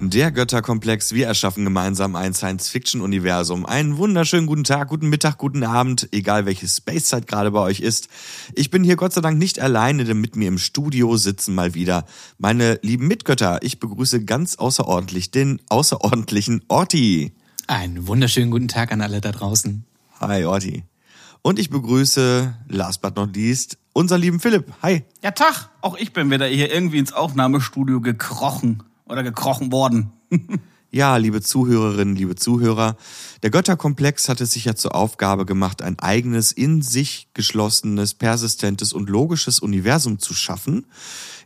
Der Götterkomplex, wir erschaffen gemeinsam ein Science-Fiction-Universum. Einen wunderschönen guten Tag, guten Mittag, guten Abend, egal welche Spacezeit gerade bei euch ist. Ich bin hier Gott sei Dank nicht alleine, denn mit mir im Studio sitzen mal wieder meine lieben Mitgötter. Ich begrüße ganz außerordentlich den außerordentlichen Orti. Einen wunderschönen guten Tag an alle da draußen. Hi Orti. Und ich begrüße, last but not least, unser lieben Philipp. Hi. Ja, Tag. Auch ich bin wieder hier irgendwie ins Aufnahmestudio gekrochen oder gekrochen worden. Ja, liebe Zuhörerinnen, liebe Zuhörer, der Götterkomplex hat es sich ja zur Aufgabe gemacht, ein eigenes, in sich geschlossenes, persistentes und logisches Universum zu schaffen,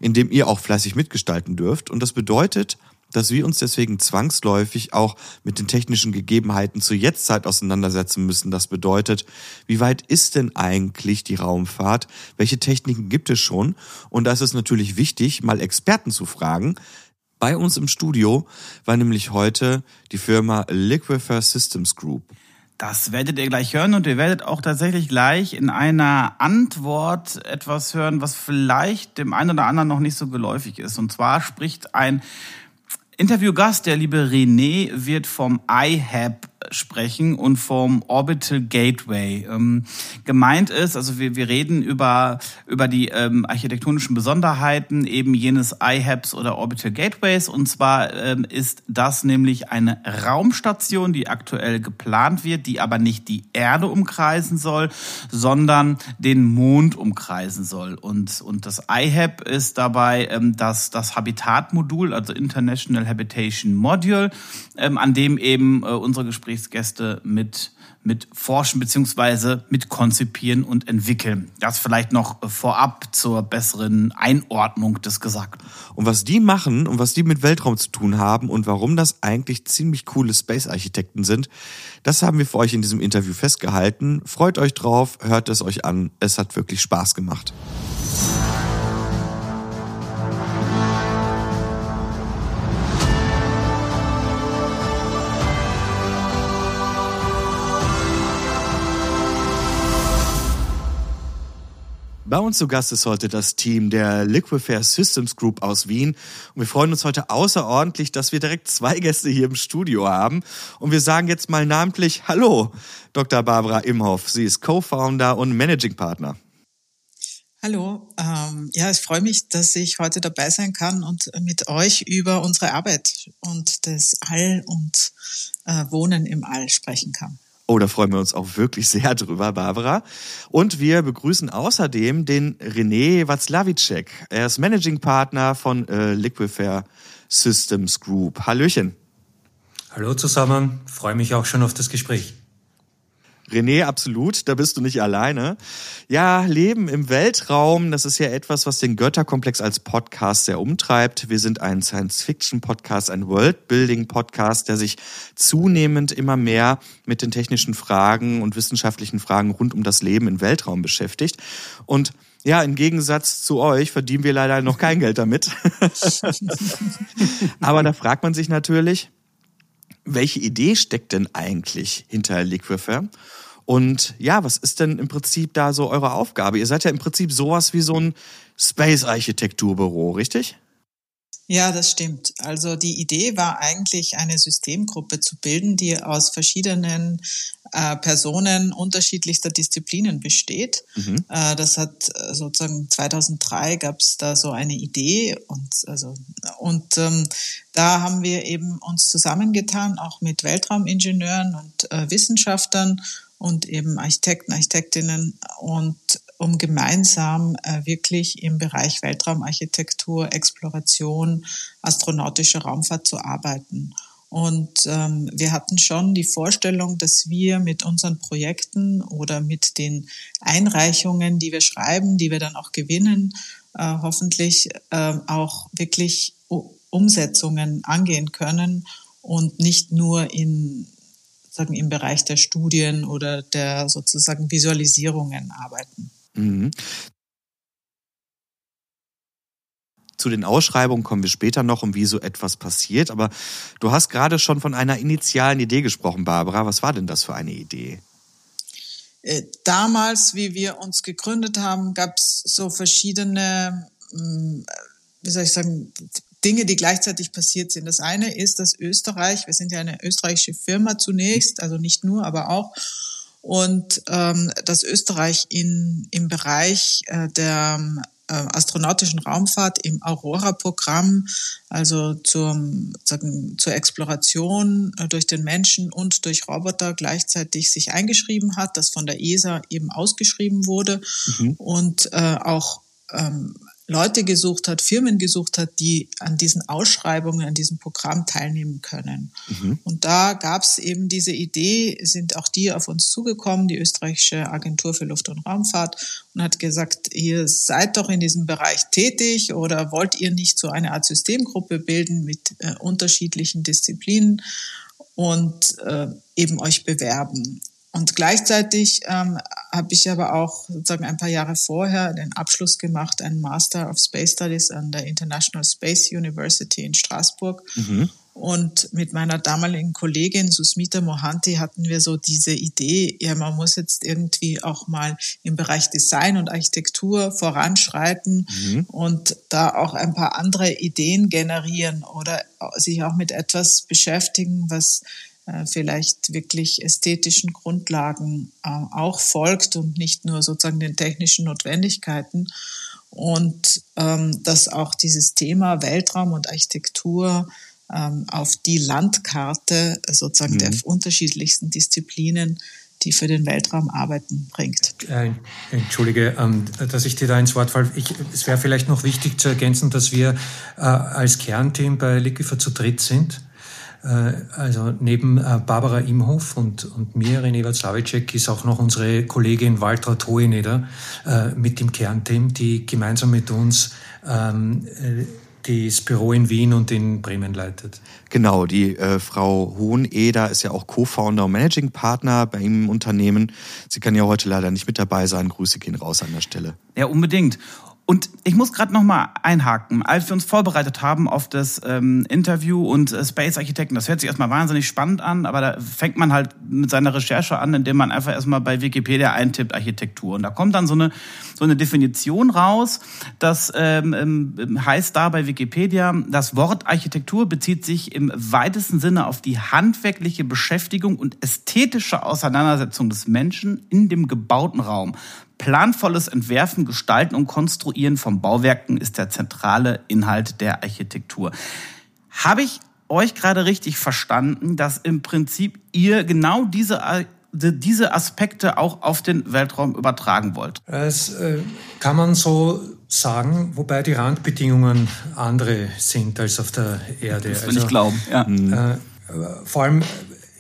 in dem ihr auch fleißig mitgestalten dürft. Und das bedeutet, dass wir uns deswegen zwangsläufig auch mit den technischen Gegebenheiten zur Jetztzeit auseinandersetzen müssen. Das bedeutet, wie weit ist denn eigentlich die Raumfahrt? Welche Techniken gibt es schon? Und da ist es natürlich wichtig, mal Experten zu fragen, bei uns im Studio war nämlich heute die Firma Liquifer Systems Group. Das werdet ihr gleich hören und ihr werdet auch tatsächlich gleich in einer Antwort etwas hören, was vielleicht dem einen oder anderen noch nicht so geläufig ist. Und zwar spricht ein Interviewgast, der liebe René, wird vom iHab sprechen und vom Orbital Gateway. Ähm, gemeint ist, also wir, wir reden über, über die ähm, architektonischen Besonderheiten eben jenes iHabs oder Orbital Gateways. Und zwar ähm, ist das nämlich eine Raumstation, die aktuell geplant wird, die aber nicht die Erde umkreisen soll, sondern den Mond umkreisen soll. Und, und das iHab ist dabei ähm, das, das Habitatmodul, also International Habitation Module, ähm, an dem eben äh, unsere Gespräche Gesprächsgäste mit, mit forschen beziehungsweise mit konzipieren und entwickeln. Das vielleicht noch vorab zur besseren Einordnung des Gesagten. Und was die machen und was die mit Weltraum zu tun haben und warum das eigentlich ziemlich coole Space-Architekten sind, das haben wir für euch in diesem Interview festgehalten. Freut euch drauf, hört es euch an. Es hat wirklich Spaß gemacht. Bei uns zu Gast ist heute das Team der Liquifair Systems Group aus Wien. Und wir freuen uns heute außerordentlich, dass wir direkt zwei Gäste hier im Studio haben. Und wir sagen jetzt mal namentlich Hallo, Dr. Barbara Imhoff. Sie ist Co-Founder und Managing Partner. Hallo, ähm, ja, ich freue mich, dass ich heute dabei sein kann und mit euch über unsere Arbeit und das All und äh, Wohnen im All sprechen kann. Oh, da freuen wir uns auch wirklich sehr drüber, Barbara. Und wir begrüßen außerdem den René Watzlawitschek. Er ist Managing Partner von äh, Liquifair Systems Group. Hallöchen. Hallo zusammen, freue mich auch schon auf das Gespräch. René, absolut, da bist du nicht alleine. Ja, Leben im Weltraum, das ist ja etwas, was den Götterkomplex als Podcast sehr umtreibt. Wir sind ein Science-Fiction-Podcast, ein World-Building-Podcast, der sich zunehmend immer mehr mit den technischen Fragen und wissenschaftlichen Fragen rund um das Leben im Weltraum beschäftigt. Und ja, im Gegensatz zu euch verdienen wir leider noch kein Geld damit. Aber da fragt man sich natürlich, welche Idee steckt denn eigentlich hinter Liquifer? Und ja, was ist denn im Prinzip da so eure Aufgabe? Ihr seid ja im Prinzip sowas wie so ein Space-Architekturbüro, richtig? Ja, das stimmt. Also die Idee war eigentlich, eine Systemgruppe zu bilden, die aus verschiedenen äh, Personen unterschiedlichster Disziplinen besteht. Mhm. Äh, das hat äh, sozusagen 2003 gab es da so eine Idee und also und ähm, da haben wir eben uns zusammengetan, auch mit Weltraumingenieuren und äh, Wissenschaftlern und eben Architekten, Architektinnen und um gemeinsam äh, wirklich im Bereich Weltraumarchitektur, Exploration, astronautische Raumfahrt zu arbeiten. Und ähm, wir hatten schon die Vorstellung, dass wir mit unseren Projekten oder mit den Einreichungen, die wir schreiben, die wir dann auch gewinnen, äh, hoffentlich äh, auch wirklich Umsetzungen angehen können und nicht nur in sagen im Bereich der Studien oder der sozusagen Visualisierungen arbeiten. Mhm. Zu den Ausschreibungen kommen wir später noch, um wie so etwas passiert. Aber du hast gerade schon von einer initialen Idee gesprochen, Barbara. Was war denn das für eine Idee? Äh, damals, wie wir uns gegründet haben, gab es so verschiedene, hm, wie soll ich sagen, Dinge, die gleichzeitig passiert sind. Das eine ist, dass Österreich, wir sind ja eine österreichische Firma zunächst, also nicht nur, aber auch, und ähm, dass Österreich in, im Bereich äh, der äh, astronautischen Raumfahrt im Aurora-Programm, also zum, sagen, zur Exploration äh, durch den Menschen und durch Roboter gleichzeitig sich eingeschrieben hat, das von der ESA eben ausgeschrieben wurde mhm. und äh, auch ähm, Leute gesucht hat, Firmen gesucht hat, die an diesen Ausschreibungen, an diesem Programm teilnehmen können. Mhm. Und da gab es eben diese Idee, sind auch die auf uns zugekommen, die österreichische Agentur für Luft- und Raumfahrt, und hat gesagt, ihr seid doch in diesem Bereich tätig oder wollt ihr nicht so eine Art Systemgruppe bilden mit äh, unterschiedlichen Disziplinen und äh, eben euch bewerben. Und gleichzeitig ähm, habe ich aber auch sozusagen ein paar Jahre vorher den Abschluss gemacht, einen Master of Space Studies an der International Space University in Straßburg. Mhm. Und mit meiner damaligen Kollegin Susmita Mohanty hatten wir so diese Idee, ja, man muss jetzt irgendwie auch mal im Bereich Design und Architektur voranschreiten mhm. und da auch ein paar andere Ideen generieren oder sich auch mit etwas beschäftigen, was vielleicht wirklich ästhetischen Grundlagen äh, auch folgt und nicht nur sozusagen den technischen Notwendigkeiten. Und ähm, dass auch dieses Thema Weltraum und Architektur ähm, auf die Landkarte sozusagen mhm. der unterschiedlichsten Disziplinen die für den Weltraum arbeiten, bringt. Äh, Entschuldige, ähm, dass ich dir da ins Wort falle. Ich, es wäre vielleicht noch wichtig zu ergänzen, dass wir äh, als Kernteam bei Liquifer zu dritt sind. Äh, also neben äh, Barbara Imhoff und, und mir, René Watzlawiczek, ist auch noch unsere Kollegin Waltraud Hoheneder äh, mit dem Kernteam, die gemeinsam mit uns ähm, das Büro in Wien und in Bremen leitet. Genau, die äh, Frau Hoheneder ist ja auch Co-Founder und Managing Partner bei ihm im Unternehmen. Sie kann ja heute leider nicht mit dabei sein. Grüße gehen raus an der Stelle. Ja, unbedingt. Und ich muss gerade noch mal einhaken, als wir uns vorbereitet haben auf das ähm, Interview und äh, Space Architekten, das hört sich erstmal wahnsinnig spannend an, aber da fängt man halt mit seiner Recherche an, indem man einfach erstmal bei Wikipedia eintippt Architektur und da kommt dann so eine so eine Definition raus, das ähm, ähm, heißt da bei Wikipedia, das Wort Architektur bezieht sich im weitesten Sinne auf die handwerkliche Beschäftigung und ästhetische Auseinandersetzung des Menschen in dem gebauten Raum. Planvolles Entwerfen, Gestalten und Konstruieren von Bauwerken ist der zentrale Inhalt der Architektur. Habe ich euch gerade richtig verstanden, dass im Prinzip ihr genau diese diese Aspekte auch auf den Weltraum übertragen wollt? Das äh, kann man so sagen, wobei die Randbedingungen andere sind als auf der Erde. Das will also, ich glauben. Ja. Äh, vor allem,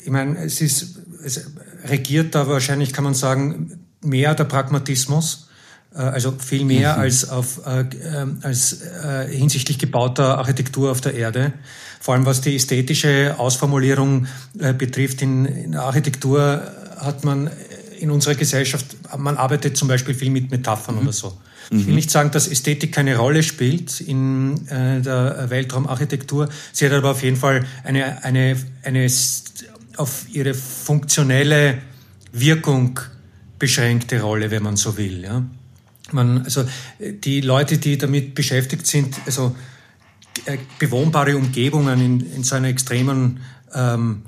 ich meine, es ist es regiert da wahrscheinlich, kann man sagen, mehr der Pragmatismus, äh, also viel mehr mhm. als, auf, äh, ähm, als äh, hinsichtlich gebauter Architektur auf der Erde. Vor allem was die ästhetische Ausformulierung betrifft. In, in Architektur hat man in unserer Gesellschaft, man arbeitet zum Beispiel viel mit Metaphern mhm. oder so. Ich will mhm. nicht sagen, dass Ästhetik keine Rolle spielt in äh, der Weltraumarchitektur. Sie hat aber auf jeden Fall eine, eine, eine auf ihre funktionelle Wirkung beschränkte Rolle, wenn man so will. Ja. Man, also die Leute, die damit beschäftigt sind, also äh, bewohnbare Umgebungen in, in so einer extremen ähm,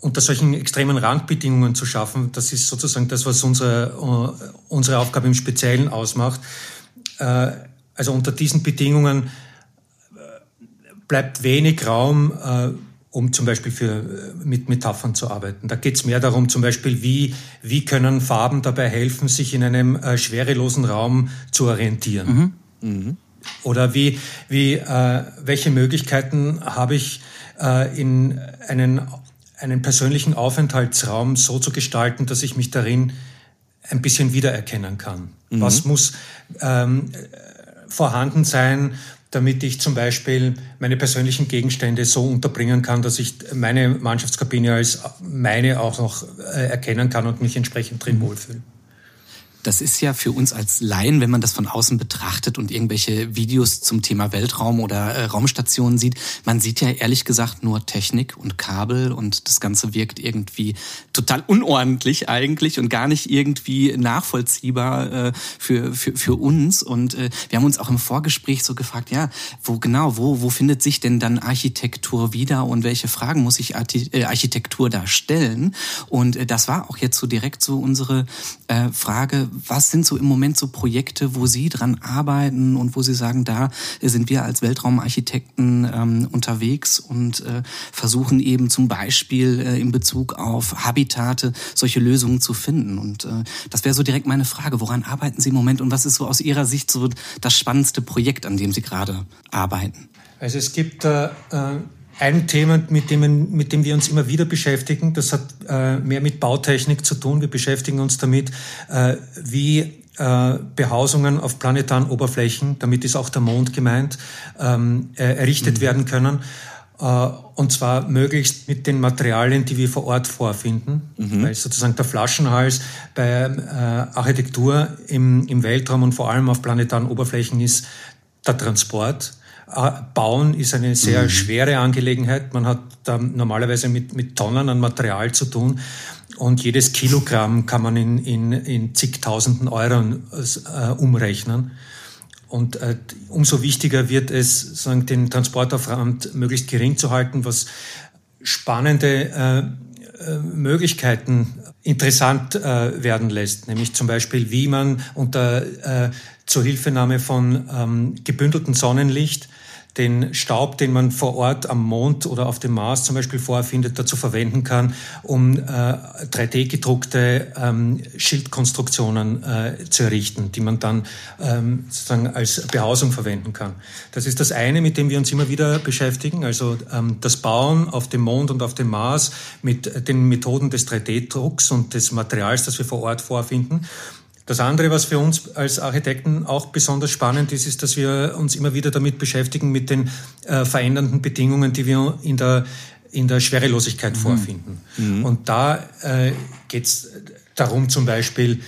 unter solchen extremen Randbedingungen zu schaffen, das ist sozusagen das, was unsere, äh, unsere Aufgabe im Speziellen ausmacht. Äh, also unter diesen Bedingungen bleibt wenig Raum um zum Beispiel für, äh, mit Metaphern zu arbeiten. Da geht es mehr darum, zum Beispiel, wie, wie können Farben dabei helfen, sich in einem äh, schwerelosen Raum zu orientieren. Mhm. Mhm. Oder wie, wie, äh, welche Möglichkeiten habe ich, äh, in einen, einen persönlichen Aufenthaltsraum so zu gestalten, dass ich mich darin ein bisschen wiedererkennen kann. Mhm. Was muss ähm, vorhanden sein, damit ich zum Beispiel meine persönlichen Gegenstände so unterbringen kann, dass ich meine Mannschaftskabine als meine auch noch äh, erkennen kann und mich entsprechend drin wohlfühle. Das ist ja für uns als Laien, wenn man das von außen betrachtet und irgendwelche Videos zum Thema Weltraum oder äh, Raumstationen sieht, man sieht ja ehrlich gesagt nur Technik und Kabel und das Ganze wirkt irgendwie total unordentlich eigentlich und gar nicht irgendwie nachvollziehbar äh, für, für, für uns. Und äh, wir haben uns auch im Vorgespräch so gefragt, ja, wo genau, wo, wo findet sich denn dann Architektur wieder und welche Fragen muss ich äh, Architektur da stellen? Und äh, das war auch jetzt so direkt so unsere äh, Frage, was sind so im Moment so Projekte, wo Sie dran arbeiten und wo Sie sagen, da sind wir als Weltraumarchitekten ähm, unterwegs und äh, versuchen eben zum Beispiel äh, in Bezug auf Habitate solche Lösungen zu finden. Und äh, das wäre so direkt meine Frage, woran arbeiten Sie im Moment und was ist so aus Ihrer Sicht so das spannendste Projekt, an dem Sie gerade arbeiten? Also es gibt äh, ein Thema, mit dem, mit dem wir uns immer wieder beschäftigen. Das hat äh, mehr mit Bautechnik zu tun. Wir beschäftigen uns damit, äh, wie äh, Behausungen auf planetaren Oberflächen, damit ist auch der Mond gemeint, ähm, äh, errichtet mhm. werden können. Äh, und zwar möglichst mit den Materialien, die wir vor Ort vorfinden, mhm. weil sozusagen der Flaschenhals bei äh, Architektur im, im Weltraum und vor allem auf planetaren Oberflächen ist der Transport. Äh, bauen ist eine sehr mhm. schwere Angelegenheit. Man hat da normalerweise mit, mit Tonnen an Material zu tun. Und jedes Kilogramm kann man in, in, in zigtausenden Euro äh, umrechnen. Und äh, umso wichtiger wird es, sagen, den Transportaufwand möglichst gering zu halten, was spannende äh, äh, Möglichkeiten interessant äh, werden lässt, nämlich zum Beispiel, wie man unter äh, Zuhilfenahme von ähm, gebündeltem Sonnenlicht den Staub, den man vor Ort am Mond oder auf dem Mars zum Beispiel vorfindet, dazu verwenden kann, um äh, 3D-gedruckte ähm, Schildkonstruktionen äh, zu errichten, die man dann ähm, sozusagen als Behausung verwenden kann. Das ist das eine, mit dem wir uns immer wieder beschäftigen, also ähm, das Bauen auf dem Mond und auf dem Mars mit den Methoden des 3D-Drucks und des Materials, das wir vor Ort vorfinden. Das andere, was für uns als Architekten auch besonders spannend ist, ist, dass wir uns immer wieder damit beschäftigen mit den äh, verändernden Bedingungen, die wir in der, in der Schwerelosigkeit mhm. vorfinden. Mhm. Und da äh, geht es darum zum Beispiel,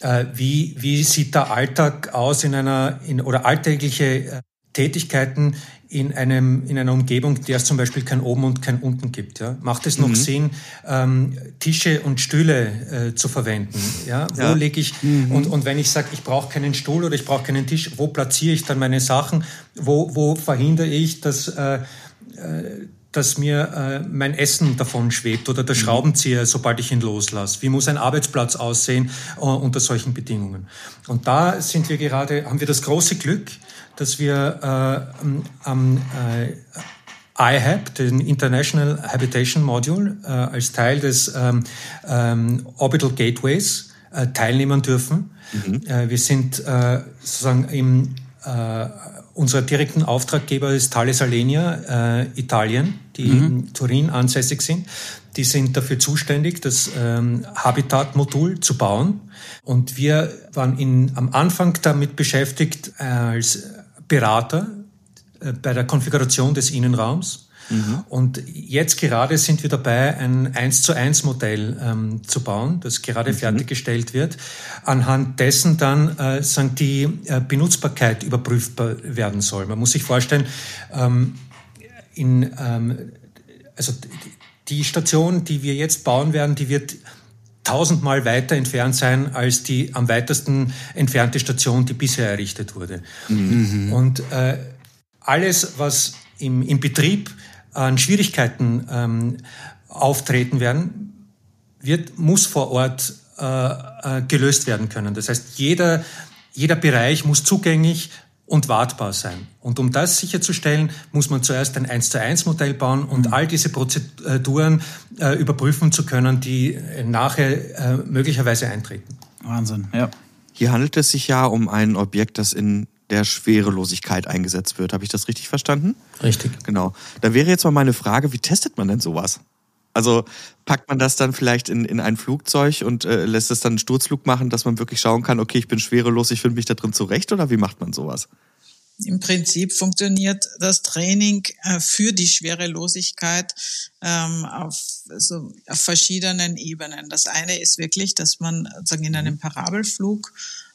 äh, wie, wie sieht der Alltag aus in einer, in, oder alltägliche äh, Tätigkeiten in, einem, in einer Umgebung, der es zum Beispiel kein Oben und kein Unten gibt. Ja? Macht es noch mhm. Sinn, ähm, Tische und Stühle äh, zu verwenden? Ja? Wo ja. lege ich, mhm. und, und wenn ich sage, ich brauche keinen Stuhl oder ich brauche keinen Tisch, wo platziere ich dann meine Sachen? Wo, wo verhindere ich, dass, äh, äh, dass mir äh, mein Essen davon schwebt oder der mhm. Schraubenzieher, sobald ich ihn loslasse? Wie muss ein Arbeitsplatz aussehen uh, unter solchen Bedingungen? Und da sind wir gerade, haben wir das große Glück, dass wir äh, am äh, IHAB, den International Habitation Module, äh, als Teil des ähm, ähm, Orbital Gateways äh, teilnehmen dürfen. Mhm. Äh, wir sind äh, sozusagen im äh, unser direkten Auftraggeber ist Thales Alenia, äh, Italien, die mhm. in Turin ansässig sind. Die sind dafür zuständig, das ähm, Habitat-Modul zu bauen. Und wir waren in, am Anfang damit beschäftigt, äh, als Berater äh, bei der Konfiguration des Innenraums. Mhm. Und jetzt gerade sind wir dabei, ein 1 zu 1 Modell ähm, zu bauen, das gerade mhm. fertiggestellt wird. Anhand dessen dann äh, sagen, die äh, Benutzbarkeit überprüfbar werden soll. Man muss sich vorstellen, ähm, in, ähm, also die Station, die wir jetzt bauen werden, die wird tausendmal weiter entfernt sein als die am weitesten entfernte Station, die bisher errichtet wurde. Mhm. Und äh, alles, was im, im Betrieb an Schwierigkeiten ähm, auftreten werden, wird, muss vor Ort äh, äh, gelöst werden können. Das heißt, jeder, jeder Bereich muss zugänglich und wartbar sein. Und um das sicherzustellen, muss man zuerst ein 1 zu 1 Modell bauen und mhm. all diese Prozeduren äh, überprüfen zu können, die äh, nachher äh, möglicherweise eintreten. Wahnsinn, ja. Hier handelt es sich ja um ein Objekt, das in der Schwerelosigkeit eingesetzt wird. Habe ich das richtig verstanden? Richtig. Genau. Da wäre jetzt mal meine Frage, wie testet man denn sowas? Also packt man das dann vielleicht in, in ein Flugzeug und äh, lässt es dann einen Sturzflug machen, dass man wirklich schauen kann, okay, ich bin schwerelos, ich finde mich da drin zurecht oder wie macht man sowas? Im Prinzip funktioniert das Training äh, für die Schwerelosigkeit ähm, auf, so, auf verschiedenen Ebenen. Das eine ist wirklich, dass man sagen, in einem Parabelflug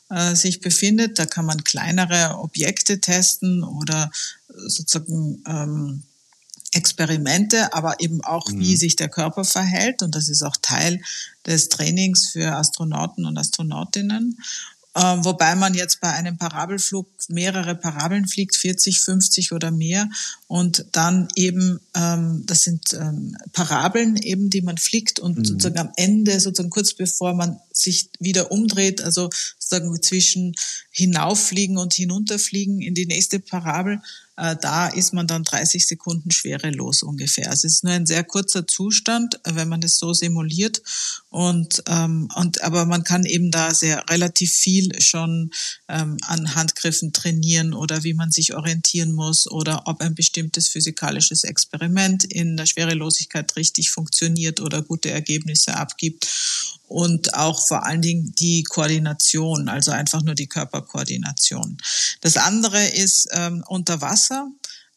äh, sich befindet. Da kann man kleinere Objekte testen oder sozusagen ähm, Experimente, aber eben auch, mhm. wie sich der Körper verhält. Und das ist auch Teil des Trainings für Astronauten und Astronautinnen. Ähm, wobei man jetzt bei einem Parabelflug mehrere Parabeln fliegt, 40, 50 oder mehr. Und dann eben, ähm, das sind ähm, Parabeln eben, die man fliegt und mhm. sozusagen am Ende, sozusagen kurz bevor man sich wieder umdreht, also sozusagen zwischen hinauffliegen und hinunterfliegen in die nächste Parabel, da ist man dann 30 Sekunden schwerelos ungefähr. Also es ist nur ein sehr kurzer Zustand, äh, wenn man es so simuliert. Und, ähm, und aber man kann eben da sehr relativ viel schon ähm, an Handgriffen trainieren oder wie man sich orientieren muss oder ob ein bestimmtes physikalisches Experiment in der Schwerelosigkeit richtig funktioniert oder gute Ergebnisse abgibt und auch vor allen Dingen die Koordination, also einfach nur die Körperkoordination. Das andere ist ähm, unter Wasser.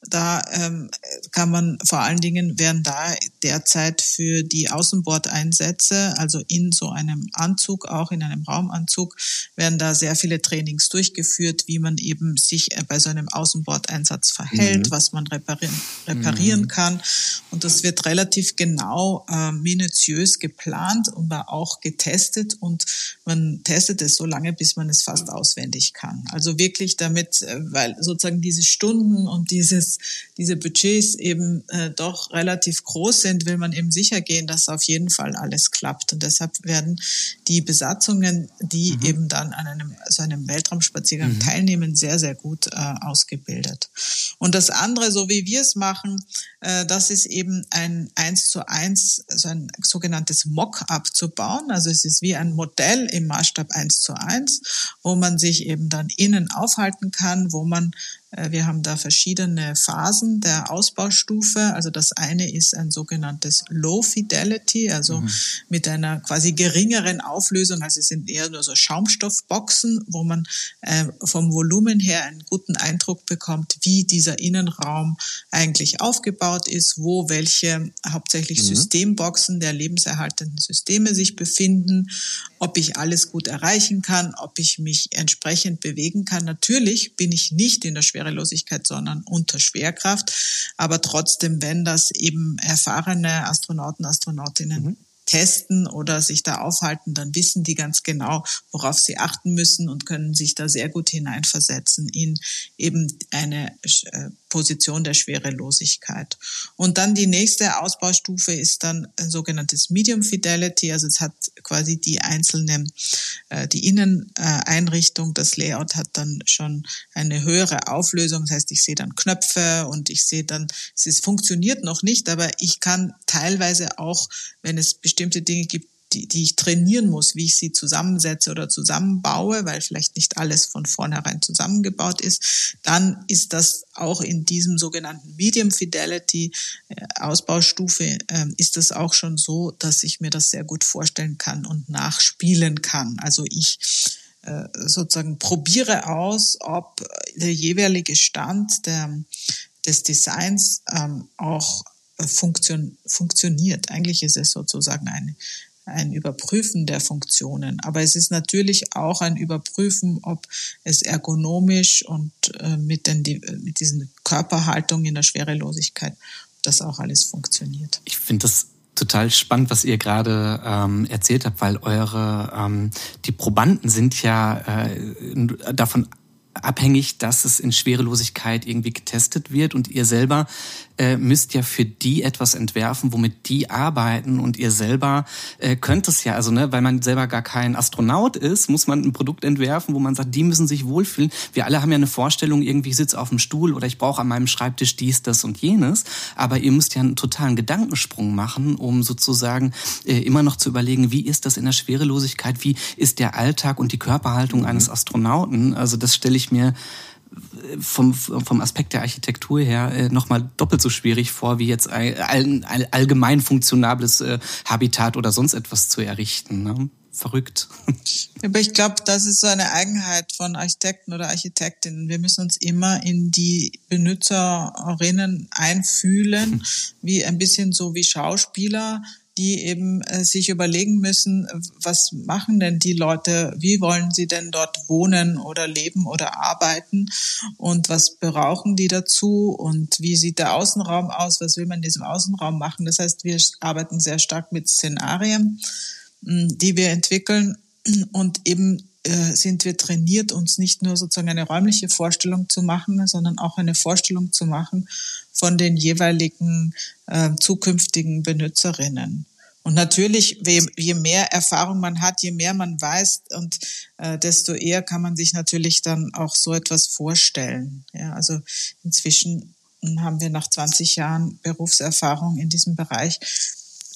Da ähm, kann man vor allen Dingen werden da derzeit für die Außenbordeinsätze, also in so einem Anzug, auch in einem Raumanzug, werden da sehr viele Trainings durchgeführt, wie man eben sich äh, bei so einem Außenbordeinsatz verhält, mhm. was man reparieren, reparieren mhm. kann. Und das wird relativ genau, äh, minutiös geplant und auch getestet und man testet es so lange, bis man es fast auswendig kann. Also wirklich damit, äh, weil sozusagen diese Stunden und dieses diese Budgets eben äh, doch relativ groß sind, will man eben sicher gehen, dass auf jeden Fall alles klappt. Und deshalb werden die Besatzungen, die mhm. eben dann an einem, so einem Weltraumspaziergang mhm. teilnehmen, sehr, sehr gut äh, ausgebildet. Und das andere, so wie wir es machen, äh, das ist eben ein eins zu eins, so ein sogenanntes Mock-up zu bauen. Also es ist wie ein Modell im Maßstab eins zu eins, wo man sich eben dann innen aufhalten kann, wo man wir haben da verschiedene Phasen der Ausbaustufe. Also das eine ist ein sogenanntes Low Fidelity, also mhm. mit einer quasi geringeren Auflösung. Also es sind eher nur so Schaumstoffboxen, wo man äh, vom Volumen her einen guten Eindruck bekommt, wie dieser Innenraum eigentlich aufgebaut ist, wo welche hauptsächlich mhm. Systemboxen der lebenserhaltenden Systeme sich befinden, ob ich alles gut erreichen kann, ob ich mich entsprechend bewegen kann. Natürlich bin ich nicht in der Schwer Schwerelosigkeit, sondern unter Schwerkraft. Aber trotzdem, wenn das eben erfahrene Astronauten, Astronautinnen mhm testen oder sich da aufhalten, dann wissen die ganz genau, worauf sie achten müssen und können sich da sehr gut hineinversetzen in eben eine äh, Position der Schwerelosigkeit. Und dann die nächste Ausbaustufe ist dann ein sogenanntes Medium Fidelity, also es hat quasi die einzelne, äh, die Inneneinrichtung, das Layout hat dann schon eine höhere Auflösung, das heißt, ich sehe dann Knöpfe und ich sehe dann, es ist, funktioniert noch nicht, aber ich kann teilweise auch, wenn es bestimmte Dinge gibt, die, die ich trainieren muss, wie ich sie zusammensetze oder zusammenbaue, weil vielleicht nicht alles von vornherein zusammengebaut ist, dann ist das auch in diesem sogenannten Medium Fidelity äh, Ausbaustufe, äh, ist das auch schon so, dass ich mir das sehr gut vorstellen kann und nachspielen kann. Also ich äh, sozusagen probiere aus, ob der jeweilige Stand der, des Designs ähm, auch funktion, funktioniert. Eigentlich ist es sozusagen eine, ein Überprüfen der Funktionen. Aber es ist natürlich auch ein Überprüfen, ob es ergonomisch und äh, mit, den, mit diesen Körperhaltungen in der Schwerelosigkeit, das auch alles funktioniert. Ich finde das total spannend, was ihr gerade ähm, erzählt habt, weil eure ähm, die Probanden sind ja äh, davon abhängig, dass es in Schwerelosigkeit irgendwie getestet wird und ihr selber äh, müsst ja für die etwas entwerfen, womit die arbeiten und ihr selber äh, könnt es ja, also ne, weil man selber gar kein Astronaut ist, muss man ein Produkt entwerfen, wo man sagt, die müssen sich wohlfühlen. Wir alle haben ja eine Vorstellung, irgendwie ich sitze auf dem Stuhl oder ich brauche an meinem Schreibtisch dies, das und jenes, aber ihr müsst ja einen totalen Gedankensprung machen, um sozusagen äh, immer noch zu überlegen, wie ist das in der Schwerelosigkeit, wie ist der Alltag und die Körperhaltung mhm. eines Astronauten. Also das stelle ich mir vom, vom Aspekt der Architektur her äh, nochmal doppelt so schwierig vor, wie jetzt ein, ein, ein allgemein funktionables äh, Habitat oder sonst etwas zu errichten. Ne? verrückt. Aber ich glaube, das ist so eine Eigenheit von Architekten oder Architektinnen. Wir müssen uns immer in die Benutzerinnen einfühlen, wie ein bisschen so wie Schauspieler, die eben äh, sich überlegen müssen, was machen denn die Leute, wie wollen sie denn dort wohnen oder leben oder arbeiten und was brauchen die dazu und wie sieht der Außenraum aus, was will man in diesem Außenraum machen. Das heißt, wir arbeiten sehr stark mit Szenarien die wir entwickeln. Und eben äh, sind wir trainiert, uns nicht nur sozusagen eine räumliche Vorstellung zu machen, sondern auch eine Vorstellung zu machen von den jeweiligen äh, zukünftigen Benutzerinnen. Und natürlich, je mehr Erfahrung man hat, je mehr man weiß, und äh, desto eher kann man sich natürlich dann auch so etwas vorstellen. Ja, also inzwischen haben wir nach 20 Jahren Berufserfahrung in diesem Bereich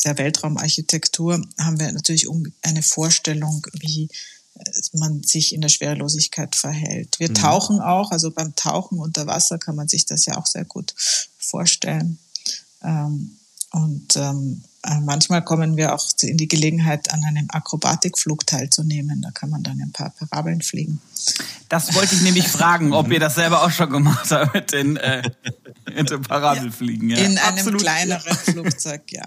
der Weltraumarchitektur haben wir natürlich eine Vorstellung, wie man sich in der Schwerelosigkeit verhält. Wir mhm. tauchen auch, also beim Tauchen unter Wasser kann man sich das ja auch sehr gut vorstellen. Ähm, und ähm, äh, manchmal kommen wir auch in die Gelegenheit, an einem Akrobatikflug teilzunehmen. Da kann man dann ein paar Parabeln fliegen. Das wollte ich nämlich fragen, ob ihr das selber auch schon gemacht habt mit den, äh, mit den Parabelfliegen. Ja. In einem Absolut. kleineren Flugzeug, ja.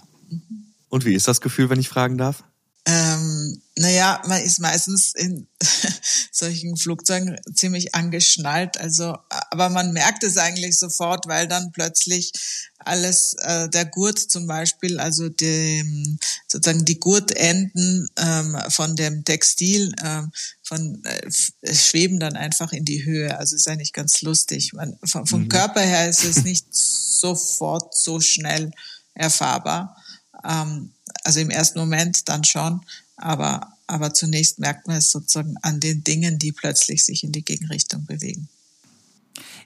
Und wie ist das Gefühl, wenn ich fragen darf? Ähm, naja, man ist meistens in solchen Flugzeugen ziemlich angeschnallt. Also, aber man merkt es eigentlich sofort, weil dann plötzlich alles, äh, der Gurt zum Beispiel, also die, sozusagen die Gurtenden ähm, von dem Textil ähm, von äh, schweben dann einfach in die Höhe. Also ist eigentlich ganz lustig. Man, vom, vom mhm. Körper her ist es nicht sofort so schnell erfahrbar. Ähm, also im ersten Moment dann schon, aber, aber zunächst merkt man es sozusagen an den Dingen, die plötzlich sich in die Gegenrichtung bewegen.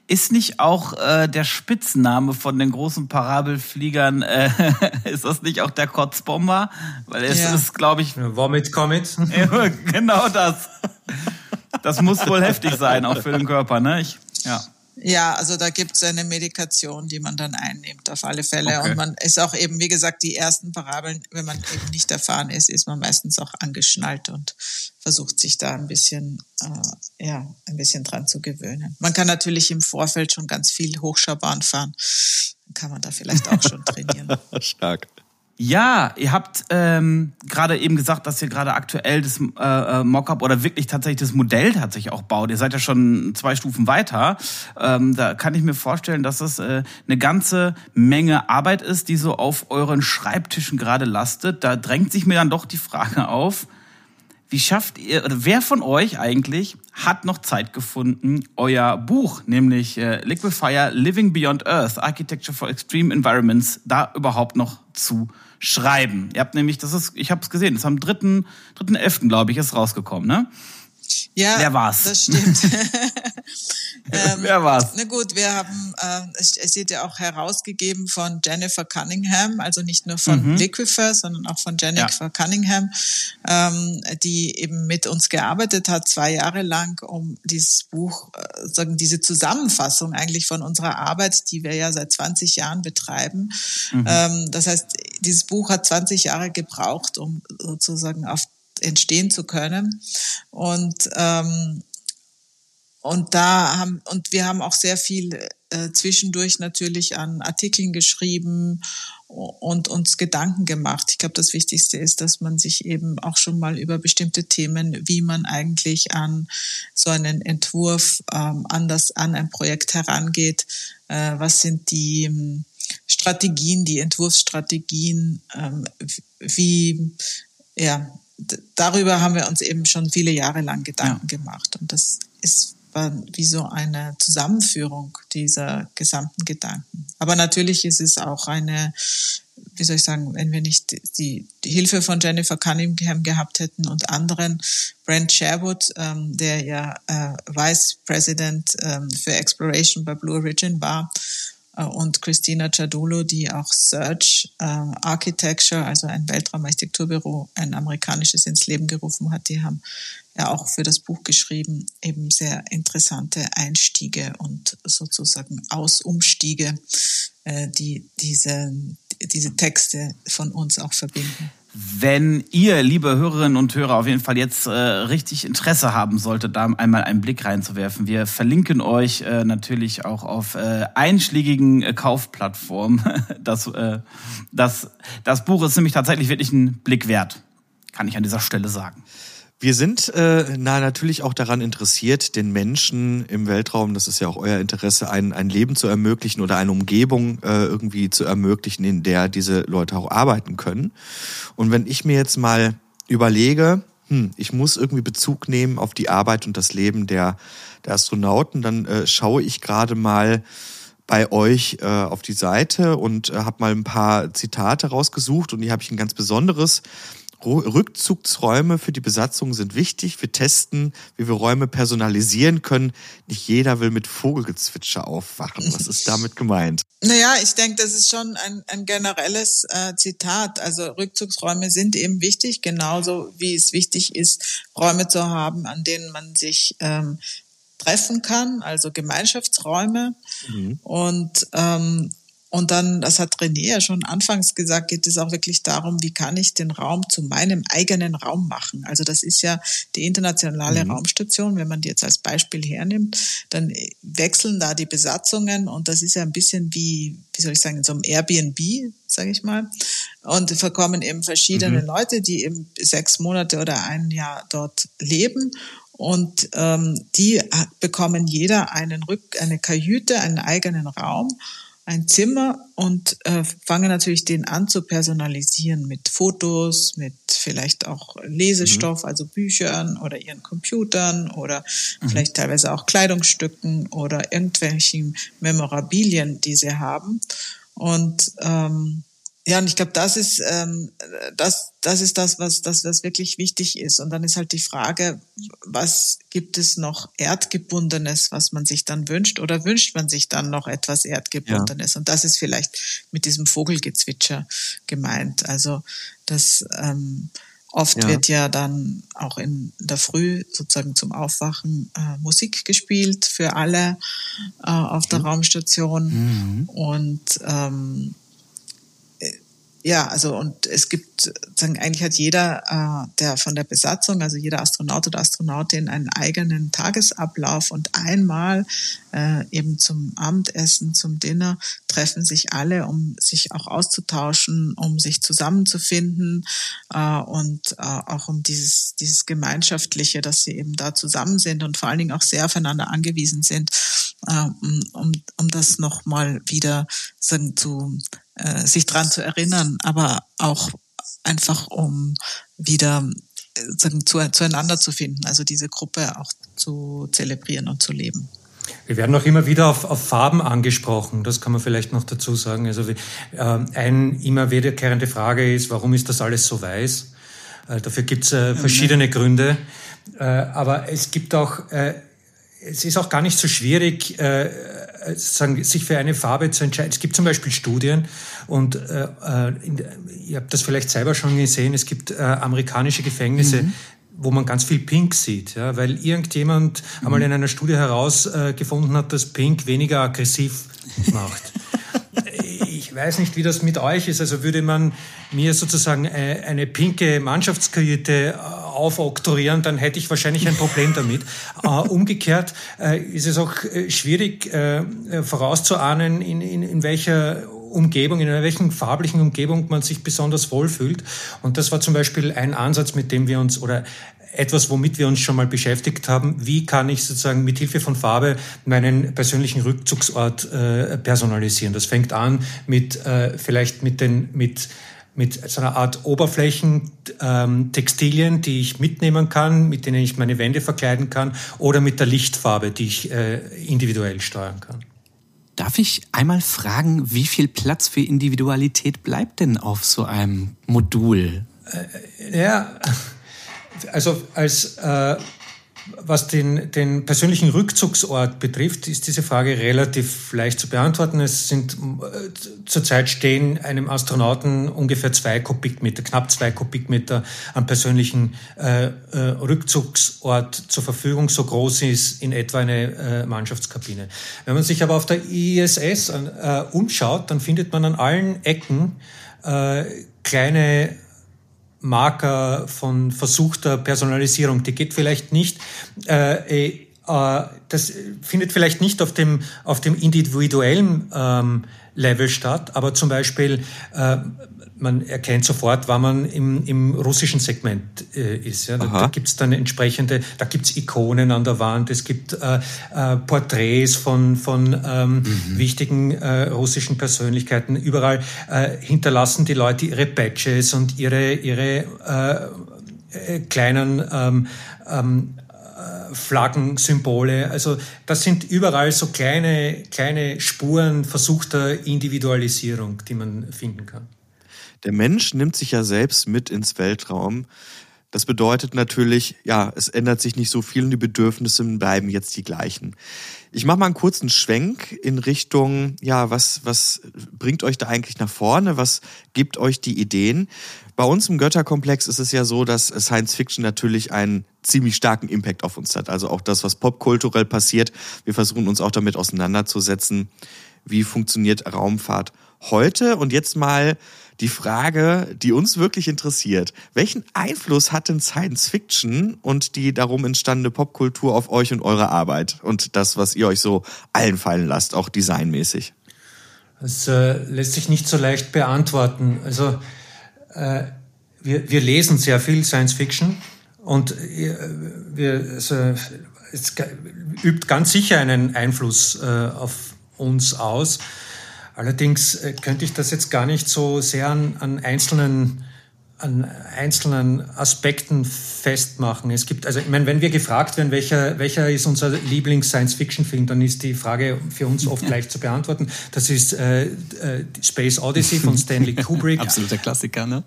Ist nicht auch äh, der Spitzname von den großen Parabelfliegern, äh, ist das nicht auch der Kotzbomber? Weil es ja. ist, glaube ich. Vomit Comet. genau das. Das muss wohl heftig sein, auch für den Körper, ne? Ich, ja. Ja, also da gibt es eine Medikation, die man dann einnimmt, auf alle Fälle. Okay. Und man ist auch eben, wie gesagt, die ersten Parabeln, wenn man eben nicht erfahren ist, ist man meistens auch angeschnallt und versucht sich da ein bisschen, äh, ja, ein bisschen dran zu gewöhnen. Man kann natürlich im Vorfeld schon ganz viel Hochschaubahn fahren. Dann kann man da vielleicht auch schon trainieren. Stark. Ja, ihr habt ähm, gerade eben gesagt, dass ihr gerade aktuell das äh, äh, Mockup oder wirklich tatsächlich das Modell tatsächlich auch baut. Ihr seid ja schon zwei Stufen weiter. Ähm, da kann ich mir vorstellen, dass das äh, eine ganze Menge Arbeit ist, die so auf euren Schreibtischen gerade lastet. Da drängt sich mir dann doch die Frage auf, wie schafft ihr, oder wer von euch eigentlich hat noch Zeit gefunden, euer Buch, nämlich äh, Liquefier Living Beyond Earth, Architecture for Extreme Environments, da überhaupt noch zu schreiben? Ihr habt nämlich, das ist, ich habe es gesehen, ist am 3.11., 3. glaube ich, ist rausgekommen, ne? Ja, Wer war's? das stimmt. ähm, Wer war's? Na gut, wir haben, äh, es, es wird ja auch herausgegeben von Jennifer Cunningham, also nicht nur von mhm. Liquifer, sondern auch von Jennifer ja. Cunningham, ähm, die eben mit uns gearbeitet hat, zwei Jahre lang, um dieses Buch, äh, sagen diese Zusammenfassung eigentlich von unserer Arbeit, die wir ja seit 20 Jahren betreiben. Mhm. Ähm, das heißt, dieses Buch hat 20 Jahre gebraucht, um sozusagen auf entstehen zu können. Und ähm, und da haben und wir haben auch sehr viel äh, zwischendurch natürlich an Artikeln geschrieben und uns Gedanken gemacht. Ich glaube, das Wichtigste ist, dass man sich eben auch schon mal über bestimmte Themen, wie man eigentlich an so einen Entwurf ähm, anders an ein Projekt herangeht. Äh, was sind die ähm, Strategien, die Entwurfsstrategien, ähm, wie ja, darüber haben wir uns eben schon viele Jahre lang Gedanken ja. gemacht. Und das ist wie so eine Zusammenführung dieser gesamten Gedanken. Aber natürlich ist es auch eine, wie soll ich sagen, wenn wir nicht die, die Hilfe von Jennifer Cunningham gehabt hätten und anderen, Brent Sherwood, ähm, der ja äh, Vice President ähm, für Exploration bei Blue Origin war, und Christina Ciardulo, die auch Search äh, Architecture, also ein Weltraumarchitekturbüro, ein amerikanisches ins Leben gerufen hat. Die haben ja auch für das Buch geschrieben, eben sehr interessante Einstiege und sozusagen Ausumstiege, äh, die diese, diese Texte von uns auch verbinden. Wenn ihr, liebe Hörerinnen und Hörer, auf jeden Fall jetzt äh, richtig Interesse haben solltet, da einmal einen Blick reinzuwerfen, wir verlinken euch äh, natürlich auch auf äh, einschlägigen äh, Kaufplattformen. Das, äh, das, das Buch ist nämlich tatsächlich wirklich ein Blick wert, kann ich an dieser Stelle sagen. Wir sind äh, na, natürlich auch daran interessiert, den Menschen im Weltraum, das ist ja auch euer Interesse, ein, ein Leben zu ermöglichen oder eine Umgebung äh, irgendwie zu ermöglichen, in der diese Leute auch arbeiten können. Und wenn ich mir jetzt mal überlege, hm, ich muss irgendwie Bezug nehmen auf die Arbeit und das Leben der, der Astronauten, dann äh, schaue ich gerade mal bei euch äh, auf die Seite und äh, habe mal ein paar Zitate rausgesucht und hier habe ich ein ganz besonderes Rückzugsräume für die Besatzung sind wichtig. Wir testen, wie wir Räume personalisieren können. Nicht jeder will mit Vogelgezwitscher aufwachen. Was ist damit gemeint? Naja, ich denke, das ist schon ein, ein generelles äh, Zitat. Also Rückzugsräume sind eben wichtig, genauso wie es wichtig ist, Räume zu haben, an denen man sich ähm, treffen kann, also Gemeinschaftsräume. Mhm. Und ähm, und dann, das hat René ja schon anfangs gesagt, geht es auch wirklich darum, wie kann ich den Raum zu meinem eigenen Raum machen. Also das ist ja die internationale mhm. Raumstation, wenn man die jetzt als Beispiel hernimmt, dann wechseln da die Besatzungen und das ist ja ein bisschen wie, wie soll ich sagen, in so einem Airbnb, sage ich mal. Und verkommen eben verschiedene mhm. Leute, die eben sechs Monate oder ein Jahr dort leben und ähm, die bekommen jeder einen Rück, eine Kajüte, einen eigenen Raum ein Zimmer und äh, fange natürlich den an zu personalisieren mit Fotos, mit vielleicht auch Lesestoff, mhm. also Büchern oder ihren Computern oder mhm. vielleicht teilweise auch Kleidungsstücken oder irgendwelchen Memorabilien, die sie haben. Und ähm, ja, und ich glaube, das ist ähm, das, das ist das, was das, was wirklich wichtig ist. Und dann ist halt die Frage, was gibt es noch erdgebundenes, was man sich dann wünscht, oder wünscht man sich dann noch etwas erdgebundenes? Ja. Und das ist vielleicht mit diesem Vogelgezwitscher gemeint. Also das ähm, oft ja. wird ja dann auch in der Früh sozusagen zum Aufwachen äh, Musik gespielt für alle äh, auf der mhm. Raumstation mhm. und ähm, ja, also und es gibt, sagen, eigentlich hat jeder, äh, der von der Besatzung, also jeder Astronaut oder Astronautin einen eigenen Tagesablauf und einmal äh, eben zum Abendessen, zum Dinner treffen sich alle, um sich auch auszutauschen, um sich zusammenzufinden äh, und äh, auch um dieses, dieses Gemeinschaftliche, dass sie eben da zusammen sind und vor allen Dingen auch sehr aufeinander angewiesen sind, um, um das nochmal wieder sagen, zu äh, sich dran zu erinnern, aber auch einfach um wieder äh, sagen, zu, zueinander zu finden, also diese Gruppe auch zu zelebrieren und zu leben. Wir werden auch immer wieder auf, auf Farben angesprochen, das kann man vielleicht noch dazu sagen. Also äh, ein immer wiederkehrende Frage ist, warum ist das alles so weiß? Äh, dafür gibt es äh, verschiedene Gründe, äh, aber es gibt auch, äh, es ist auch gar nicht so schwierig, äh, sagen, sich für eine Farbe zu entscheiden. Es gibt zum Beispiel Studien und äh, äh in, ihr habt das vielleicht selber schon gesehen, es gibt äh, amerikanische Gefängnisse, mhm. wo man ganz viel Pink sieht, ja, weil irgendjemand mhm. einmal in einer Studie herausgefunden äh, hat, dass Pink weniger aggressiv macht. ich weiß nicht, wie das mit euch ist. Also würde man mir sozusagen äh, eine pinke Mannschaftskajüte äh, aufoktroyieren, dann hätte ich wahrscheinlich ein Problem damit. äh, umgekehrt äh, ist es auch äh, schwierig vorauszuahnen, in, in, in welcher Umgebung, in welchen farblichen Umgebung man sich besonders wohlfühlt. Und das war zum Beispiel ein Ansatz, mit dem wir uns oder etwas, womit wir uns schon mal beschäftigt haben. Wie kann ich sozusagen mit Hilfe von Farbe meinen persönlichen Rückzugsort äh, personalisieren? Das fängt an mit äh, vielleicht mit den mit mit so einer Art Oberflächen, ähm, Textilien, die ich mitnehmen kann, mit denen ich meine Wände verkleiden kann, oder mit der Lichtfarbe, die ich äh, individuell steuern kann. Darf ich einmal fragen, wie viel Platz für Individualität bleibt denn auf so einem Modul? Äh, ja, also als äh, was den, den persönlichen Rückzugsort betrifft, ist diese Frage relativ leicht zu beantworten. Es sind äh, zurzeit stehen einem Astronauten ungefähr zwei Kubikmeter, knapp zwei Kubikmeter am persönlichen äh, äh, Rückzugsort zur Verfügung. So groß ist in etwa eine äh, Mannschaftskabine. Wenn man sich aber auf der ISS äh, umschaut, dann findet man an allen Ecken äh, kleine Marker von versuchter Personalisierung. Die geht vielleicht nicht, äh, äh, das findet vielleicht nicht auf dem, auf dem individuellen ähm, Level statt, aber zum Beispiel äh, man erkennt sofort, wann man im, im russischen Segment äh, ist. Ja. Da, da gibt es dann entsprechende, da gibt es Ikonen an der Wand, es gibt äh, äh, Porträts von, von ähm, mhm. wichtigen äh, russischen Persönlichkeiten. Überall äh, hinterlassen die Leute ihre Badges und ihre, ihre äh, äh, kleinen ähm, ähm, äh, Flaggen, Symbole. Also das sind überall so kleine, kleine Spuren versuchter Individualisierung, die man finden kann. Der Mensch nimmt sich ja selbst mit ins Weltraum. Das bedeutet natürlich, ja, es ändert sich nicht so viel und die Bedürfnisse bleiben jetzt die gleichen. Ich mache mal einen kurzen Schwenk in Richtung, ja, was, was bringt euch da eigentlich nach vorne? Was gibt euch die Ideen? Bei uns im Götterkomplex ist es ja so, dass Science Fiction natürlich einen ziemlich starken Impact auf uns hat. Also auch das, was popkulturell passiert. Wir versuchen uns auch damit auseinanderzusetzen. Wie funktioniert Raumfahrt heute? Und jetzt mal die Frage, die uns wirklich interessiert. Welchen Einfluss hat denn Science Fiction und die darum entstandene Popkultur auf euch und eure Arbeit und das, was ihr euch so allen fallen lasst, auch designmäßig? Das äh, lässt sich nicht so leicht beantworten. Also äh, wir, wir lesen sehr viel Science Fiction und äh, wir, also, es übt ganz sicher einen Einfluss äh, auf uns aus. Allerdings äh, könnte ich das jetzt gar nicht so sehr an, an einzelnen an einzelnen Aspekten festmachen. Es gibt, also ich meine, wenn wir gefragt werden, welcher, welcher ist unser Lieblings-Science-Fiction-Film, dann ist die Frage für uns oft leicht zu beantworten. Das ist äh, äh, Space Odyssey von Stanley Kubrick. Absoluter Klassiker, ne?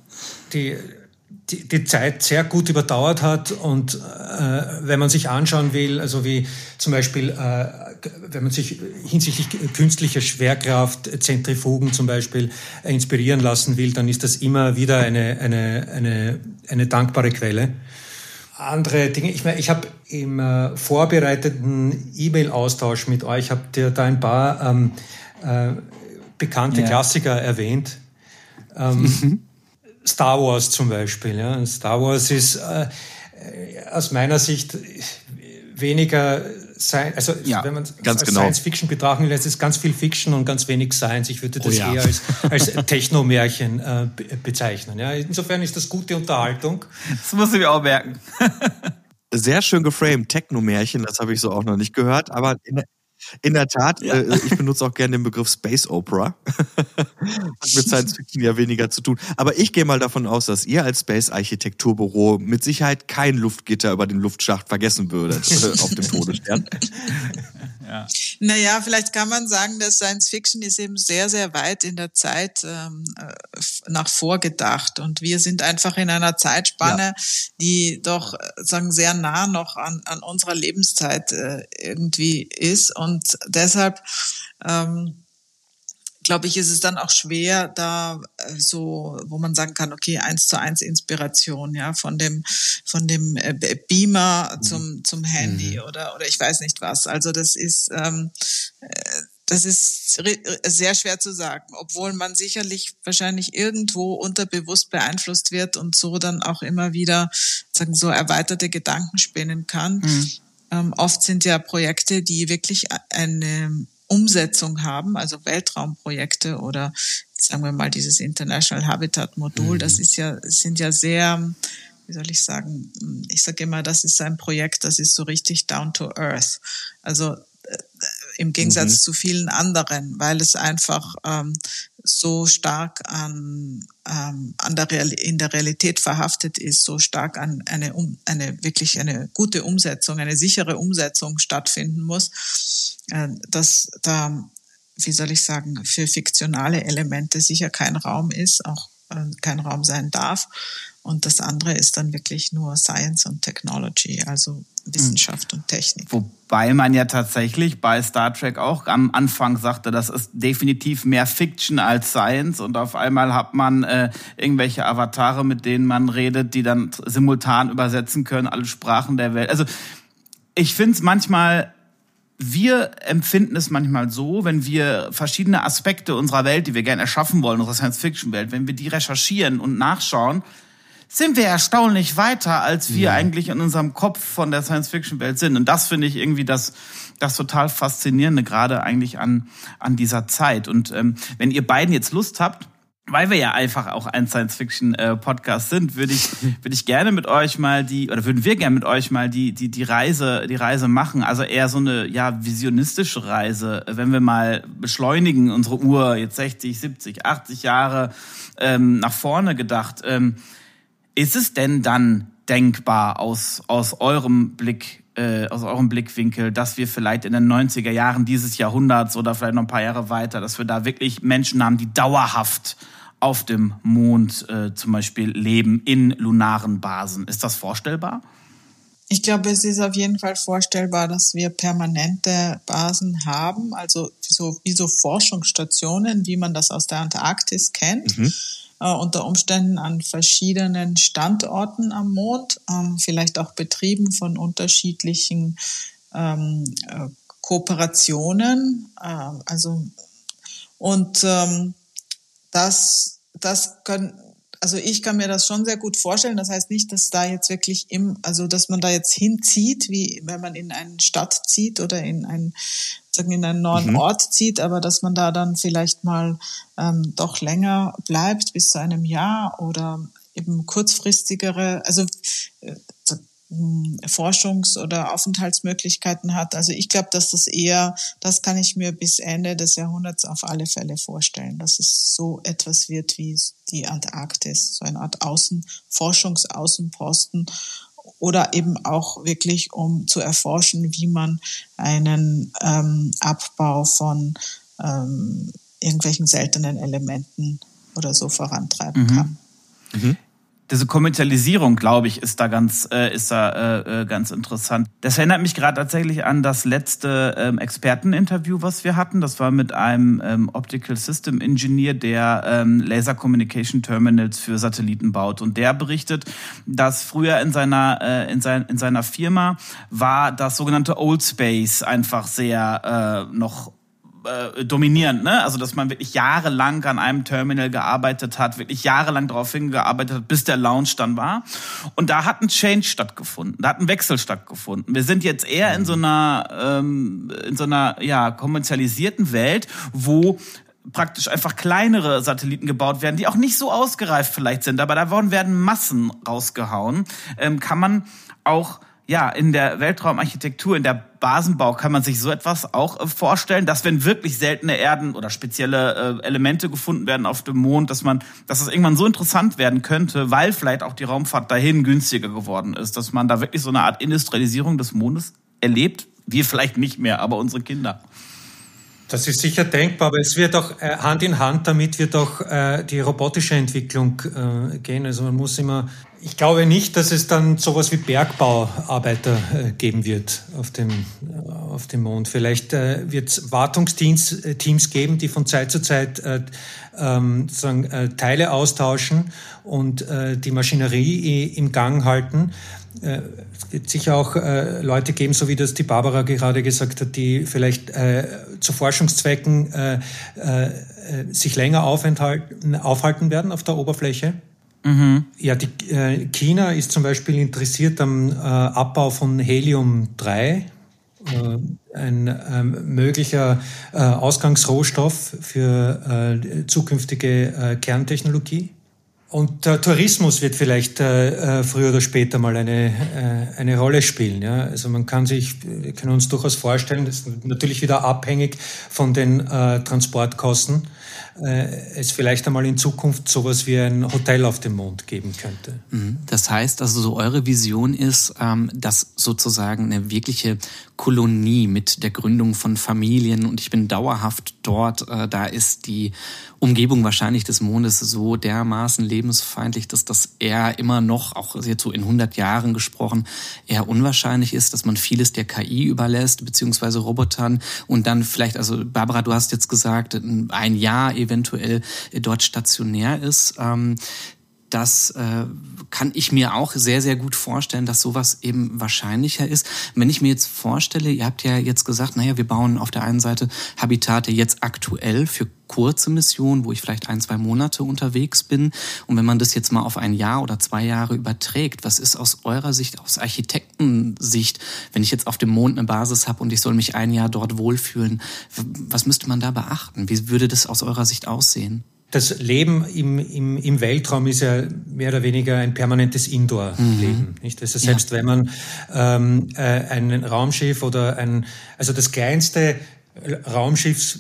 Die, die, die Zeit sehr gut überdauert hat und äh, wenn man sich anschauen will, also wie zum Beispiel äh, wenn man sich hinsichtlich künstlicher Schwerkraft, Zentrifugen zum Beispiel äh, inspirieren lassen will, dann ist das immer wieder eine, eine, eine, eine dankbare Quelle. Andere Dinge, ich meine, ich habe im äh, vorbereiteten E-Mail-Austausch mit euch, habt ihr da ein paar ähm, äh, bekannte ja. Klassiker erwähnt. Ähm, mhm. Star Wars zum Beispiel. Ja. Star Wars ist äh, aus meiner Sicht weniger sein, also ja, wenn man ganz als genau. Science Fiction betrachten lässt, ist ganz viel Fiction und ganz wenig Science. Ich würde das oh ja. eher als, als Technomärchen äh, bezeichnen. Ja, insofern ist das gute Unterhaltung. Das muss ich mir auch merken. Sehr schön geframed, Technomärchen, das habe ich so auch noch nicht gehört, aber in, in der Tat, ja. äh, ich benutze auch gerne den Begriff Space Opera. Hat mit Science Fiction ja weniger zu tun. Aber ich gehe mal davon aus, dass ihr als Space Architekturbüro mit Sicherheit kein Luftgitter über den Luftschacht vergessen würdet äh, auf dem Todesstern. Ja. Naja, vielleicht kann man sagen, dass Science Fiction ist eben sehr, sehr weit in der Zeit ähm, äh, nach vorgedacht. Und wir sind einfach in einer Zeitspanne, ja. die doch, äh, sagen, sehr nah noch an, an unserer Lebenszeit äh, irgendwie ist. Und deshalb ähm, glaube ich, ist es dann auch schwer, da äh, so, wo man sagen kann, okay, eins zu eins Inspiration, ja, von dem, von dem äh, Beamer zum, mhm. zum Handy mhm. oder, oder ich weiß nicht was. Also das ist, ähm, äh, das ist sehr schwer zu sagen, obwohl man sicherlich wahrscheinlich irgendwo unterbewusst beeinflusst wird und so dann auch immer wieder sagen so erweiterte Gedanken spinnen kann. Mhm. Ähm, oft sind ja Projekte, die wirklich eine Umsetzung haben, also Weltraumprojekte oder sagen wir mal dieses International Habitat Modul, mhm. das ist ja, sind ja sehr, wie soll ich sagen, ich sage immer, das ist ein Projekt, das ist so richtig down to earth. Also äh, im Gegensatz mhm. zu vielen anderen, weil es einfach ähm, so stark an, ähm, an der Real in der Realität verhaftet ist, so stark an eine, um, eine wirklich eine gute Umsetzung, eine sichere Umsetzung stattfinden muss, äh, dass da, wie soll ich sagen, für fiktionale Elemente sicher kein Raum ist, auch äh, kein Raum sein darf. Und das andere ist dann wirklich nur Science und Technology, also Wissenschaft und Technik. Wobei man ja tatsächlich bei Star Trek auch am Anfang sagte, das ist definitiv mehr Fiction als Science und auf einmal hat man äh, irgendwelche Avatare, mit denen man redet, die dann simultan übersetzen können, alle Sprachen der Welt. Also ich finde es manchmal wir empfinden es manchmal so, wenn wir verschiedene Aspekte unserer Welt, die wir gerne erschaffen wollen, unserer Science-Fiction-Welt, wenn wir die recherchieren und nachschauen, sind wir erstaunlich weiter, als wir ja. eigentlich in unserem Kopf von der Science-Fiction-Welt sind. Und das finde ich irgendwie das, das total Faszinierende, gerade eigentlich an, an dieser Zeit. Und ähm, wenn ihr beiden jetzt Lust habt, weil wir ja einfach auch ein Science-Fiction-Podcast sind, würde ich, würde ich gerne mit euch mal die, oder würden wir gerne mit euch mal die, die, die Reise, die Reise machen. Also eher so eine, ja, visionistische Reise. Wenn wir mal beschleunigen, unsere Uhr jetzt 60, 70, 80 Jahre ähm, nach vorne gedacht. Ähm, ist es denn dann denkbar aus, aus eurem Blick, äh, aus eurem Blickwinkel, dass wir vielleicht in den 90er Jahren dieses Jahrhunderts oder vielleicht noch ein paar Jahre weiter, dass wir da wirklich Menschen haben, die dauerhaft auf dem Mond äh, zum Beispiel leben, in lunaren Basen. Ist das vorstellbar? Ich glaube, es ist auf jeden Fall vorstellbar, dass wir permanente Basen haben, also so, wie so Forschungsstationen, wie man das aus der Antarktis kennt. Mhm äh, unter Umständen an verschiedenen Standorten am Mond, ähm, vielleicht auch betrieben von unterschiedlichen ähm, äh, Kooperationen. Äh, also und ähm, das, das können, also ich kann mir das schon sehr gut vorstellen. Das heißt nicht, dass da jetzt wirklich im, also dass man da jetzt hinzieht, wie wenn man in eine Stadt zieht oder in einen, sagen in einen neuen mhm. Ort zieht, aber dass man da dann vielleicht mal ähm, doch länger bleibt bis zu einem Jahr oder eben kurzfristigere, also äh, hm, Forschungs- oder Aufenthaltsmöglichkeiten hat. Also ich glaube, dass das eher, das kann ich mir bis Ende des Jahrhunderts auf alle Fälle vorstellen, dass es so etwas wird wie die Antarktis, so eine Art Außen, Forschungsaußenposten oder eben auch wirklich, um zu erforschen, wie man einen ähm, Abbau von ähm, irgendwelchen seltenen Elementen oder so vorantreiben mhm. kann. Mhm diese Kommerzialisierung, glaube ich, ist da ganz, äh, ist da äh, äh, ganz interessant. Das erinnert mich gerade tatsächlich an das letzte ähm, Experteninterview, was wir hatten. Das war mit einem ähm, Optical System Engineer, der ähm, Laser Communication Terminals für Satelliten baut. Und der berichtet, dass früher in seiner, äh, in, sein, in seiner Firma war das sogenannte Old Space einfach sehr äh, noch äh, dominierend, ne? Also dass man wirklich jahrelang an einem Terminal gearbeitet hat, wirklich jahrelang darauf hingearbeitet hat, bis der Launch dann war. Und da hat ein Change stattgefunden, da hat ein Wechsel stattgefunden. Wir sind jetzt eher in so einer ähm, in so einer ja kommerzialisierten Welt, wo praktisch einfach kleinere Satelliten gebaut werden, die auch nicht so ausgereift vielleicht sind, aber da werden Massen rausgehauen. Ähm, kann man auch ja, in der Weltraumarchitektur, in der Basenbau kann man sich so etwas auch äh, vorstellen, dass wenn wirklich seltene Erden oder spezielle äh, Elemente gefunden werden auf dem Mond, dass man, dass es irgendwann so interessant werden könnte, weil vielleicht auch die Raumfahrt dahin günstiger geworden ist, dass man da wirklich so eine Art Industrialisierung des Mondes erlebt. Wir vielleicht nicht mehr, aber unsere Kinder. Das ist sicher denkbar, aber es wird auch äh, Hand in Hand damit wird auch die robotische Entwicklung gehen. Also man muss immer, ich glaube nicht, dass es dann sowas wie Bergbauarbeiter äh, geben wird auf dem, äh, auf dem Mond. Vielleicht äh, wird es Wartungsteams äh, geben, die von Zeit zu Zeit äh, ähm, sagen, äh, Teile austauschen und äh, die Maschinerie im Gang halten. Es wird sicher auch äh, Leute geben, so wie das die Barbara gerade gesagt hat, die vielleicht äh, zu Forschungszwecken äh, sich länger aufhalten werden auf der Oberfläche. Mhm. Ja, die, äh, China ist zum Beispiel interessiert am Abbau von Helium-3, ein ähm, möglicher Ausgangsrohstoff für zukünftige Kerntechnologie. und der Tourismus wird vielleicht äh, äh, früher oder später mal eine, äh, eine Rolle spielen. Ja? Also man kann sich, wir können uns durchaus vorstellen, das ist natürlich wieder abhängig von den äh, Transportkosten, äh, es vielleicht einmal in Zukunft sowas wie ein Hotel auf dem Mond geben könnte. Mhm. Das heißt, also so eure Vision ist, ähm, dass sozusagen eine wirkliche Kolonie mit der Gründung von Familien und ich bin dauerhaft dort, äh, da ist die Umgebung wahrscheinlich des Mondes so dermaßen lebensfeindlich, dass das eher immer noch, auch jetzt so in 100 Jahren gesprochen, eher unwahrscheinlich ist, dass man vieles der KI überlässt, beziehungsweise Robotern und dann vielleicht, also Barbara, du hast jetzt gesagt, ein Jahr eventuell dort stationär ist. Ähm, das äh, kann ich mir auch sehr, sehr gut vorstellen, dass sowas eben wahrscheinlicher ist. Wenn ich mir jetzt vorstelle, ihr habt ja jetzt gesagt, naja, wir bauen auf der einen Seite Habitate jetzt aktuell für kurze Missionen, wo ich vielleicht ein, zwei Monate unterwegs bin. Und wenn man das jetzt mal auf ein Jahr oder zwei Jahre überträgt, was ist aus eurer Sicht, aus Architektensicht, wenn ich jetzt auf dem Mond eine Basis habe und ich soll mich ein Jahr dort wohlfühlen, was müsste man da beachten? Wie würde das aus eurer Sicht aussehen? Das Leben im, im, im Weltraum ist ja mehr oder weniger ein permanentes Indoor-Leben. Mhm. Nicht? Also selbst ja. wenn man ähm, äh, ein Raumschiff oder ein, also das kleinste Raumschiff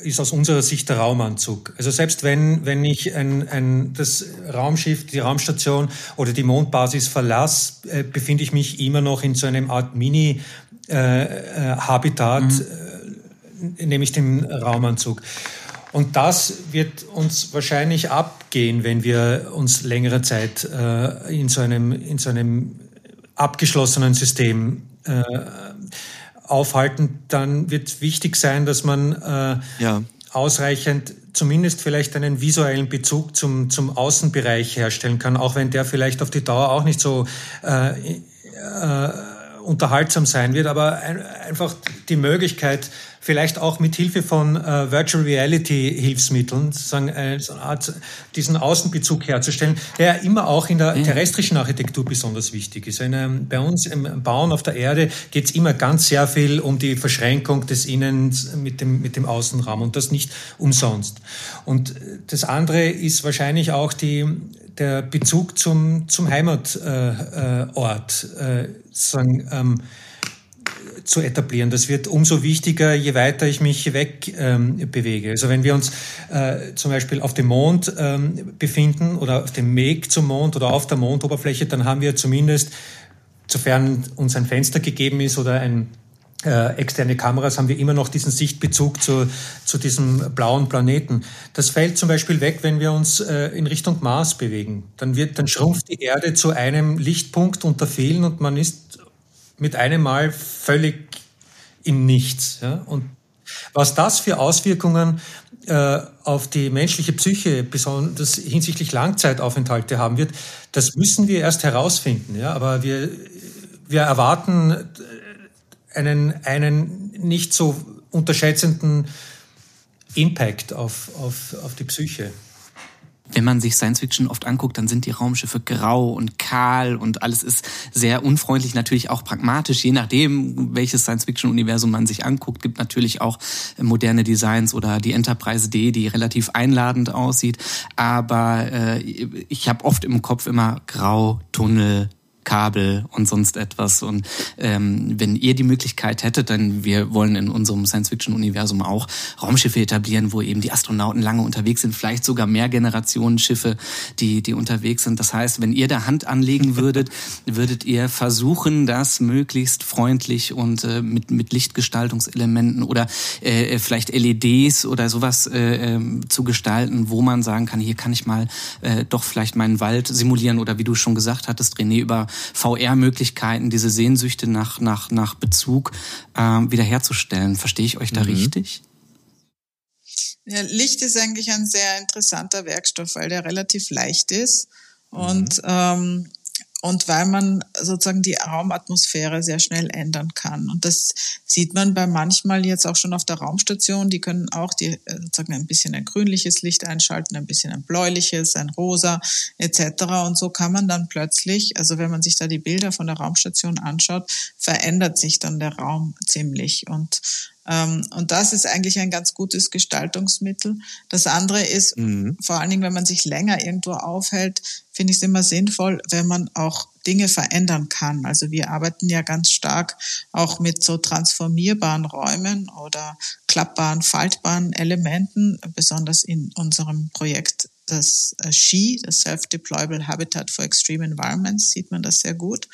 ist aus unserer Sicht der Raumanzug. Also selbst wenn, wenn ich ein, ein, das Raumschiff, die Raumstation oder die Mondbasis verlasse, äh, befinde ich mich immer noch in so einem Art Mini-Habitat, äh, mhm. äh, nämlich dem Raumanzug. Und das wird uns wahrscheinlich abgehen, wenn wir uns längere Zeit äh, in, so einem, in so einem abgeschlossenen System äh, aufhalten. Dann wird wichtig sein, dass man äh, ja. ausreichend zumindest vielleicht einen visuellen Bezug zum, zum Außenbereich herstellen kann, auch wenn der vielleicht auf die Dauer auch nicht so äh, äh, unterhaltsam sein wird, aber ein, einfach die Möglichkeit, vielleicht auch mit Hilfe von äh, Virtual Reality Hilfsmitteln, sozusagen äh, so eine Art, diesen Außenbezug herzustellen, der immer auch in der terrestrischen Architektur besonders wichtig ist. In, ähm, bei uns im Bauen auf der Erde geht es immer ganz sehr viel um die Verschränkung des Innens mit dem, mit dem Außenraum und das nicht umsonst. Und das andere ist wahrscheinlich auch die, der Bezug zum, zum Heimatort. Äh, äh, sagen, ähm, zu etablieren. Das wird umso wichtiger, je weiter ich mich weg ähm, bewege. Also wenn wir uns äh, zum Beispiel auf dem Mond ähm, befinden oder auf dem Weg zum Mond oder auf der Mondoberfläche, dann haben wir zumindest, sofern uns ein Fenster gegeben ist oder ein äh, externe Kameras haben wir immer noch diesen Sichtbezug zu, zu diesem blauen Planeten. Das fällt zum Beispiel weg, wenn wir uns äh, in Richtung Mars bewegen. Dann wird, dann schrumpft die Erde zu einem Lichtpunkt unter vielen und man ist mit einem Mal völlig im Nichts. Ja? Und was das für Auswirkungen äh, auf die menschliche Psyche, besonders hinsichtlich Langzeitaufenthalte haben wird, das müssen wir erst herausfinden. Ja? Aber wir, wir erwarten einen, einen nicht so unterschätzenden Impact auf, auf, auf die Psyche wenn man sich Science Fiction oft anguckt, dann sind die Raumschiffe grau und kahl und alles ist sehr unfreundlich, natürlich auch pragmatisch, je nachdem, welches Science Fiction Universum man sich anguckt, gibt natürlich auch moderne Designs oder die Enterprise D, die relativ einladend aussieht, aber äh, ich habe oft im Kopf immer grau, Tunnel, Kabel und sonst etwas. Und ähm, wenn ihr die Möglichkeit hättet, dann wir wollen in unserem Science-Fiction-Universum auch Raumschiffe etablieren, wo eben die Astronauten lange unterwegs sind, vielleicht sogar mehr Generationen Schiffe, die, die unterwegs sind. Das heißt, wenn ihr da Hand anlegen würdet, würdet ihr versuchen, das möglichst freundlich und äh, mit, mit Lichtgestaltungselementen oder äh, vielleicht LEDs oder sowas äh, äh, zu gestalten, wo man sagen kann, hier kann ich mal äh, doch vielleicht meinen Wald simulieren oder wie du schon gesagt hattest, René, über VR-Möglichkeiten, diese Sehnsüchte nach, nach, nach Bezug äh, wiederherzustellen. Verstehe ich euch da mhm. richtig? Ja, Licht ist eigentlich ein sehr interessanter Werkstoff, weil der relativ leicht ist. Und mhm. ähm, und weil man sozusagen die Raumatmosphäre sehr schnell ändern kann. Und das sieht man bei manchmal jetzt auch schon auf der Raumstation. Die können auch die, äh, sozusagen ein bisschen ein grünliches Licht einschalten, ein bisschen ein bläuliches, ein rosa etc. Und so kann man dann plötzlich, also wenn man sich da die Bilder von der Raumstation anschaut, verändert sich dann der Raum ziemlich. Und und das ist eigentlich ein ganz gutes Gestaltungsmittel. Das andere ist, mhm. vor allen Dingen, wenn man sich länger irgendwo aufhält, finde ich es immer sinnvoll, wenn man auch Dinge verändern kann. Also wir arbeiten ja ganz stark auch mit so transformierbaren Räumen oder klappbaren, faltbaren Elementen, besonders in unserem Projekt das äh, SHE, das Self-Deployable Habitat for Extreme Environments, sieht man das sehr gut.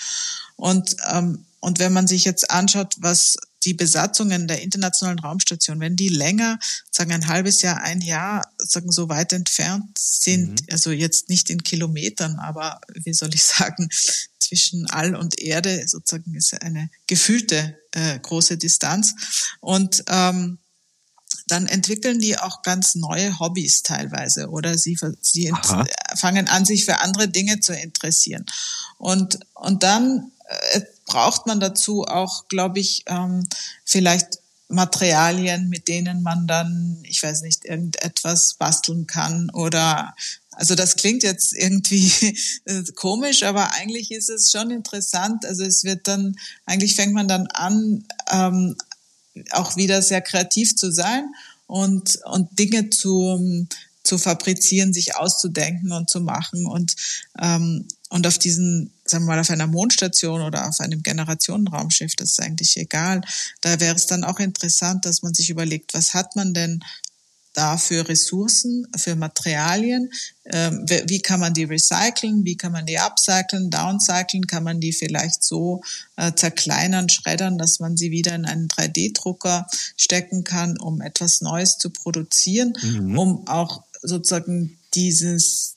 Und, ähm, und wenn man sich jetzt anschaut, was die Besatzungen der internationalen Raumstation, wenn die länger, sagen ein halbes Jahr, ein Jahr, sagen so weit entfernt sind, mhm. also jetzt nicht in Kilometern, aber wie soll ich sagen, zwischen All und Erde sozusagen ist eine gefühlte äh, große Distanz. Und ähm, dann entwickeln die auch ganz neue Hobbys teilweise oder sie, sie fangen an, sich für andere Dinge zu interessieren. Und, und dann äh, braucht man dazu auch, glaube ich, ähm, vielleicht Materialien, mit denen man dann, ich weiß nicht, irgendetwas basteln kann oder also das klingt jetzt irgendwie äh, komisch, aber eigentlich ist es schon interessant. Also es wird dann, eigentlich fängt man dann an, ähm, auch wieder sehr kreativ zu sein und, und Dinge zu, zu fabrizieren, sich auszudenken und zu machen und, ähm, und auf diesen, sagen wir mal, auf einer Mondstation oder auf einem Generationenraumschiff, das ist eigentlich egal. Da wäre es dann auch interessant, dass man sich überlegt, was hat man denn da für Ressourcen, für Materialien, ähm, wie kann man die recyceln, wie kann man die upcyclen, downcyclen, kann man die vielleicht so äh, zerkleinern, schreddern, dass man sie wieder in einen 3D-Drucker stecken kann, um etwas Neues zu produzieren, mhm. um auch sozusagen dieses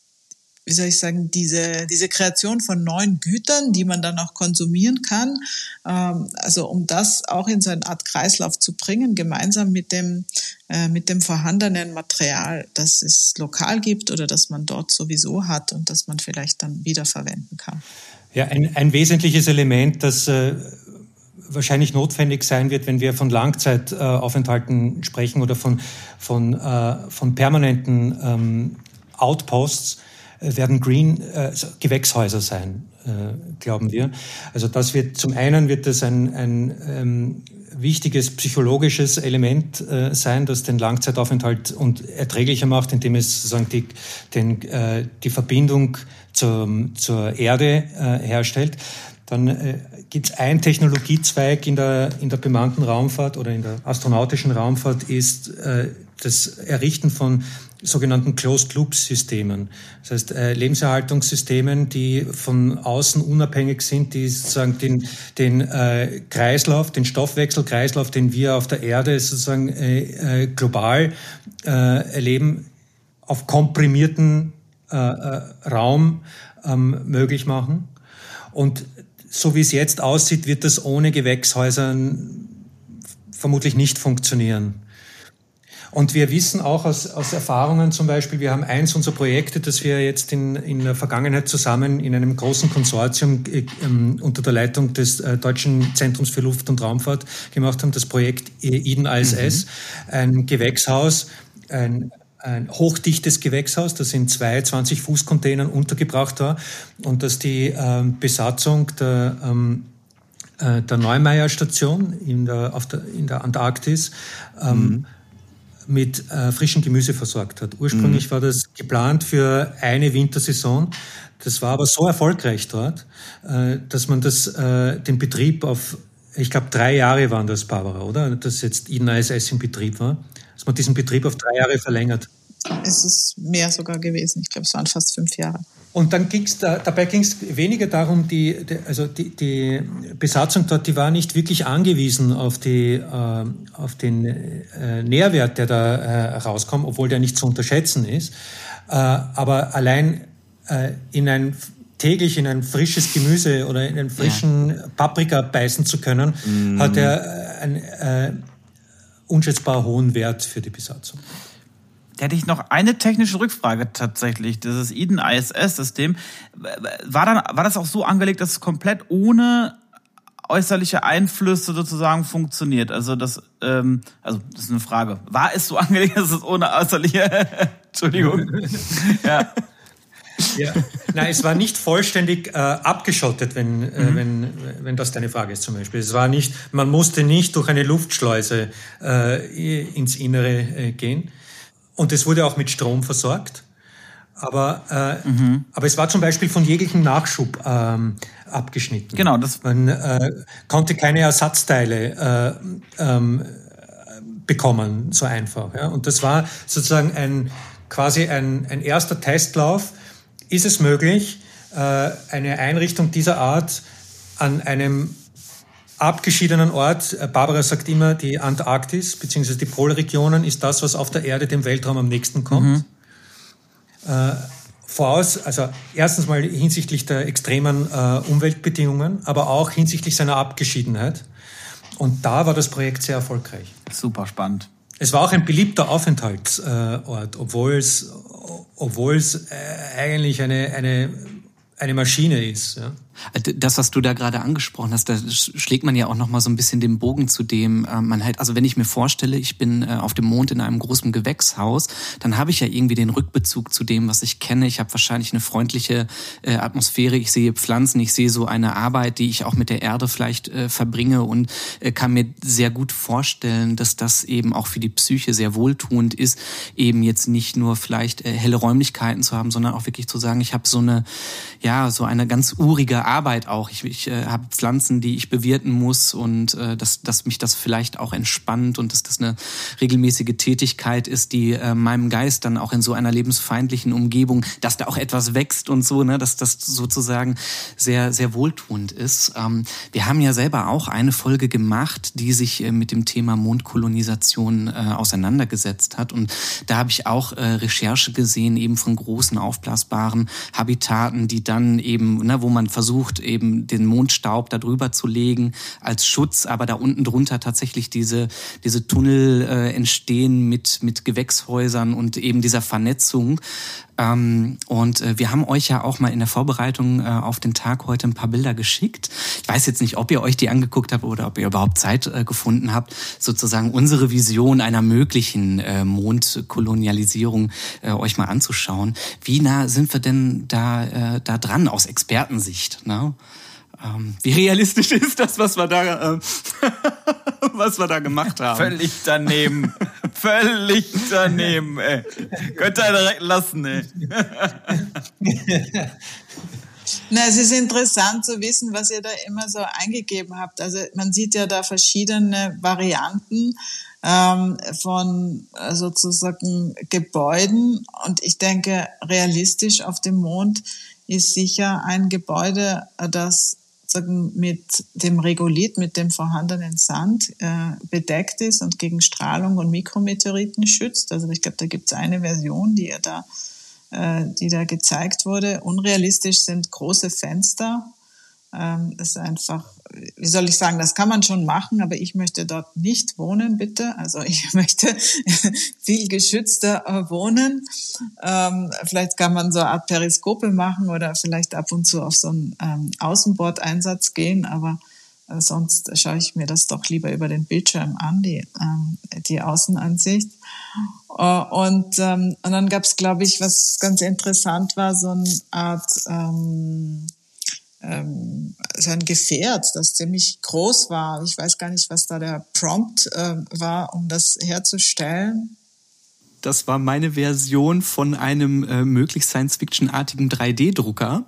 wie soll ich sagen, diese, diese Kreation von neuen Gütern, die man dann auch konsumieren kann. Ähm, also um das auch in so eine Art Kreislauf zu bringen, gemeinsam mit dem, äh, mit dem vorhandenen Material, das es lokal gibt oder das man dort sowieso hat und das man vielleicht dann wiederverwenden kann. Ja, ein, ein wesentliches Element, das äh, wahrscheinlich notwendig sein wird, wenn wir von Langzeitaufenthalten sprechen oder von, von, äh, von permanenten ähm, Outposts, äh, werden Green äh, Gewächshäuser sein, äh, glauben wir. Also das wird zum einen wird das ein, ein ähm, wichtiges psychologisches Element äh, sein, das den Langzeitaufenthalt und erträglicher macht, indem es sozusagen die, den, äh, die Verbindung zur, zur Erde äh, herstellt. Dann äh, gibt es einen Technologiezweig in der, in der bemannten Raumfahrt oder in der astronautischen Raumfahrt, ist äh, das Errichten von sogenannten Closed-Loop-Systemen. Das heißt, äh, Lebenserhaltungssystemen, die von außen unabhängig sind, die sozusagen den, den äh, Kreislauf, den Stoffwechselkreislauf, den wir auf der Erde sozusagen äh, äh, global äh, erleben, auf komprimierten Raum ähm, möglich machen. Und so wie es jetzt aussieht, wird das ohne Gewächshäusern vermutlich nicht funktionieren. Und wir wissen auch aus, aus Erfahrungen zum Beispiel, wir haben eins unserer Projekte, das wir jetzt in, in der Vergangenheit zusammen in einem großen Konsortium äh, ähm, unter der Leitung des äh, Deutschen Zentrums für Luft- und Raumfahrt gemacht haben, das Projekt Eden ISS, mhm. ein Gewächshaus, ein, ein hochdichtes Gewächshaus, das in zwei 20-Fuß-Containern untergebracht war und dass die ähm, Besatzung der ähm, äh, der Neumeier-Station in der, auf der, in der Antarktis ähm, mhm mit äh, frischem Gemüse versorgt hat. Ursprünglich mhm. war das geplant für eine Wintersaison. Das war aber so erfolgreich dort, äh, dass man das, äh, den Betrieb auf, ich glaube, drei Jahre waren das, Barbara, oder? Dass jetzt ISS in Betrieb war. Dass man diesen Betrieb auf drei Jahre verlängert. Es ist mehr sogar gewesen. Ich glaube, es waren fast fünf Jahre. Und dann ging's da, dabei ging es weniger darum, die, die, also die, die Besatzung dort, die war nicht wirklich angewiesen auf, die, äh, auf den äh, Nährwert, der da äh, rauskommt, obwohl der nicht zu unterschätzen ist. Äh, aber allein äh, in ein täglich in ein frisches Gemüse oder in einen frischen ja. Paprika beißen zu können, mm. hat er äh, einen unschätzbar hohen Wert für die Besatzung. Da hätte ich noch eine technische Rückfrage tatsächlich. Dieses Eden ISS-System, war, dann, war das auch so angelegt, dass es komplett ohne äußerliche Einflüsse sozusagen funktioniert? Also das, ähm, also das ist eine Frage. War es so angelegt, dass es ohne äußerliche, Entschuldigung, ja. Ja. Nein, es war nicht vollständig äh, abgeschottet, wenn, äh, mhm. wenn, wenn das deine Frage ist zum Beispiel. Es war nicht, man musste nicht durch eine Luftschleuse äh, ins Innere äh, gehen. Und es wurde auch mit Strom versorgt. Aber, äh, mhm. aber es war zum Beispiel von jeglichem Nachschub ähm, abgeschnitten. Genau, das man äh, konnte keine Ersatzteile äh, ähm, bekommen, so einfach. Ja? Und das war sozusagen ein quasi ein, ein erster Testlauf. Ist es möglich, äh, eine Einrichtung dieser Art an einem abgeschiedenen Ort, äh, Barbara sagt immer, die Antarktis bzw. die Polregionen ist das, was auf der Erde dem Weltraum am nächsten kommt. Mhm. Äh, voraus, also erstens mal hinsichtlich der extremen äh, Umweltbedingungen, aber auch hinsichtlich seiner Abgeschiedenheit. Und da war das Projekt sehr erfolgreich. Super spannend. Es war auch ein beliebter Aufenthaltsort, obwohl es, obwohl es äh, eigentlich eine, eine, eine Maschine ist. Ja. Das, was du da gerade angesprochen hast, da schlägt man ja auch noch mal so ein bisschen den Bogen zu dem, äh, man halt, also wenn ich mir vorstelle, ich bin äh, auf dem Mond in einem großen Gewächshaus, dann habe ich ja irgendwie den Rückbezug zu dem, was ich kenne. Ich habe wahrscheinlich eine freundliche äh, Atmosphäre, ich sehe Pflanzen, ich sehe so eine Arbeit, die ich auch mit der Erde vielleicht verbringe und kann mir sehr gut vorstellen, dass das eben auch für die Psyche sehr wohltuend ist, eben jetzt nicht nur vielleicht helle Räumlichkeiten zu haben, sondern auch wirklich zu sagen, ich habe so eine, ja, so eine ganz urige Arbeit auch. Ich, ich äh, habe Pflanzen, die ich bewirten muss und äh, dass, dass mich das vielleicht auch entspannt und dass das eine regelmäßige Tätigkeit ist, die äh, meinem Geist dann auch in so einer lebensfeindlichen Umgebung, dass da auch etwas wächst und so, ne, dass das sozusagen sehr, sehr wohltuend ist. Ähm, wir haben ja selber auch eine Folge gemacht, die sich äh, mit dem Thema Mondkolonisation äh, auseinandergesetzt hat. Und da habe ich auch äh, Recherche gesehen, eben von großen aufblasbaren Habitaten, die dann eben, ne, wo man versucht, versucht, eben den Mondstaub da zu legen als Schutz, aber da unten drunter tatsächlich diese, diese Tunnel äh, entstehen mit, mit Gewächshäusern und eben dieser Vernetzung. Ähm, und äh, wir haben euch ja auch mal in der Vorbereitung äh, auf den Tag heute ein paar Bilder geschickt. Ich weiß jetzt nicht, ob ihr euch die angeguckt habt oder ob ihr überhaupt Zeit äh, gefunden habt, sozusagen unsere Vision einer möglichen äh, Mondkolonialisierung äh, euch mal anzuschauen. Wie nah sind wir denn da, äh, da dran aus Expertensicht? Ne? Ähm, wie realistisch ist das, was wir da, äh, was wir da gemacht haben? Völlig daneben. Völlig daneben, ey. Könnt ihr direkt lassen, ey. Na, es ist interessant zu wissen, was ihr da immer so eingegeben habt. Also man sieht ja da verschiedene Varianten ähm, von äh, sozusagen Gebäuden. Und ich denke, realistisch auf dem Mond ist sicher ein Gebäude, das sagen, mit dem Regolith, mit dem vorhandenen Sand äh, bedeckt ist und gegen Strahlung und Mikrometeoriten schützt. Also ich glaube, da gibt es eine Version, die er da, äh, die da gezeigt wurde. Unrealistisch sind große Fenster. Ähm, ist einfach wie soll ich sagen, das kann man schon machen, aber ich möchte dort nicht wohnen, bitte. Also ich möchte viel geschützter äh, wohnen. Ähm, vielleicht kann man so eine Art Periskope machen oder vielleicht ab und zu auf so einen ähm, Außenbordeinsatz gehen, aber äh, sonst schaue ich mir das doch lieber über den Bildschirm an, die, ähm, die Außenansicht. Äh, und, und dann gab es, glaube ich, was ganz interessant war, so eine Art ähm, so ein Gefährt, das ziemlich groß war. Ich weiß gar nicht, was da der Prompt äh, war, um das herzustellen. Das war meine Version von einem äh, möglichst Science-Fiction-artigen 3D-Drucker.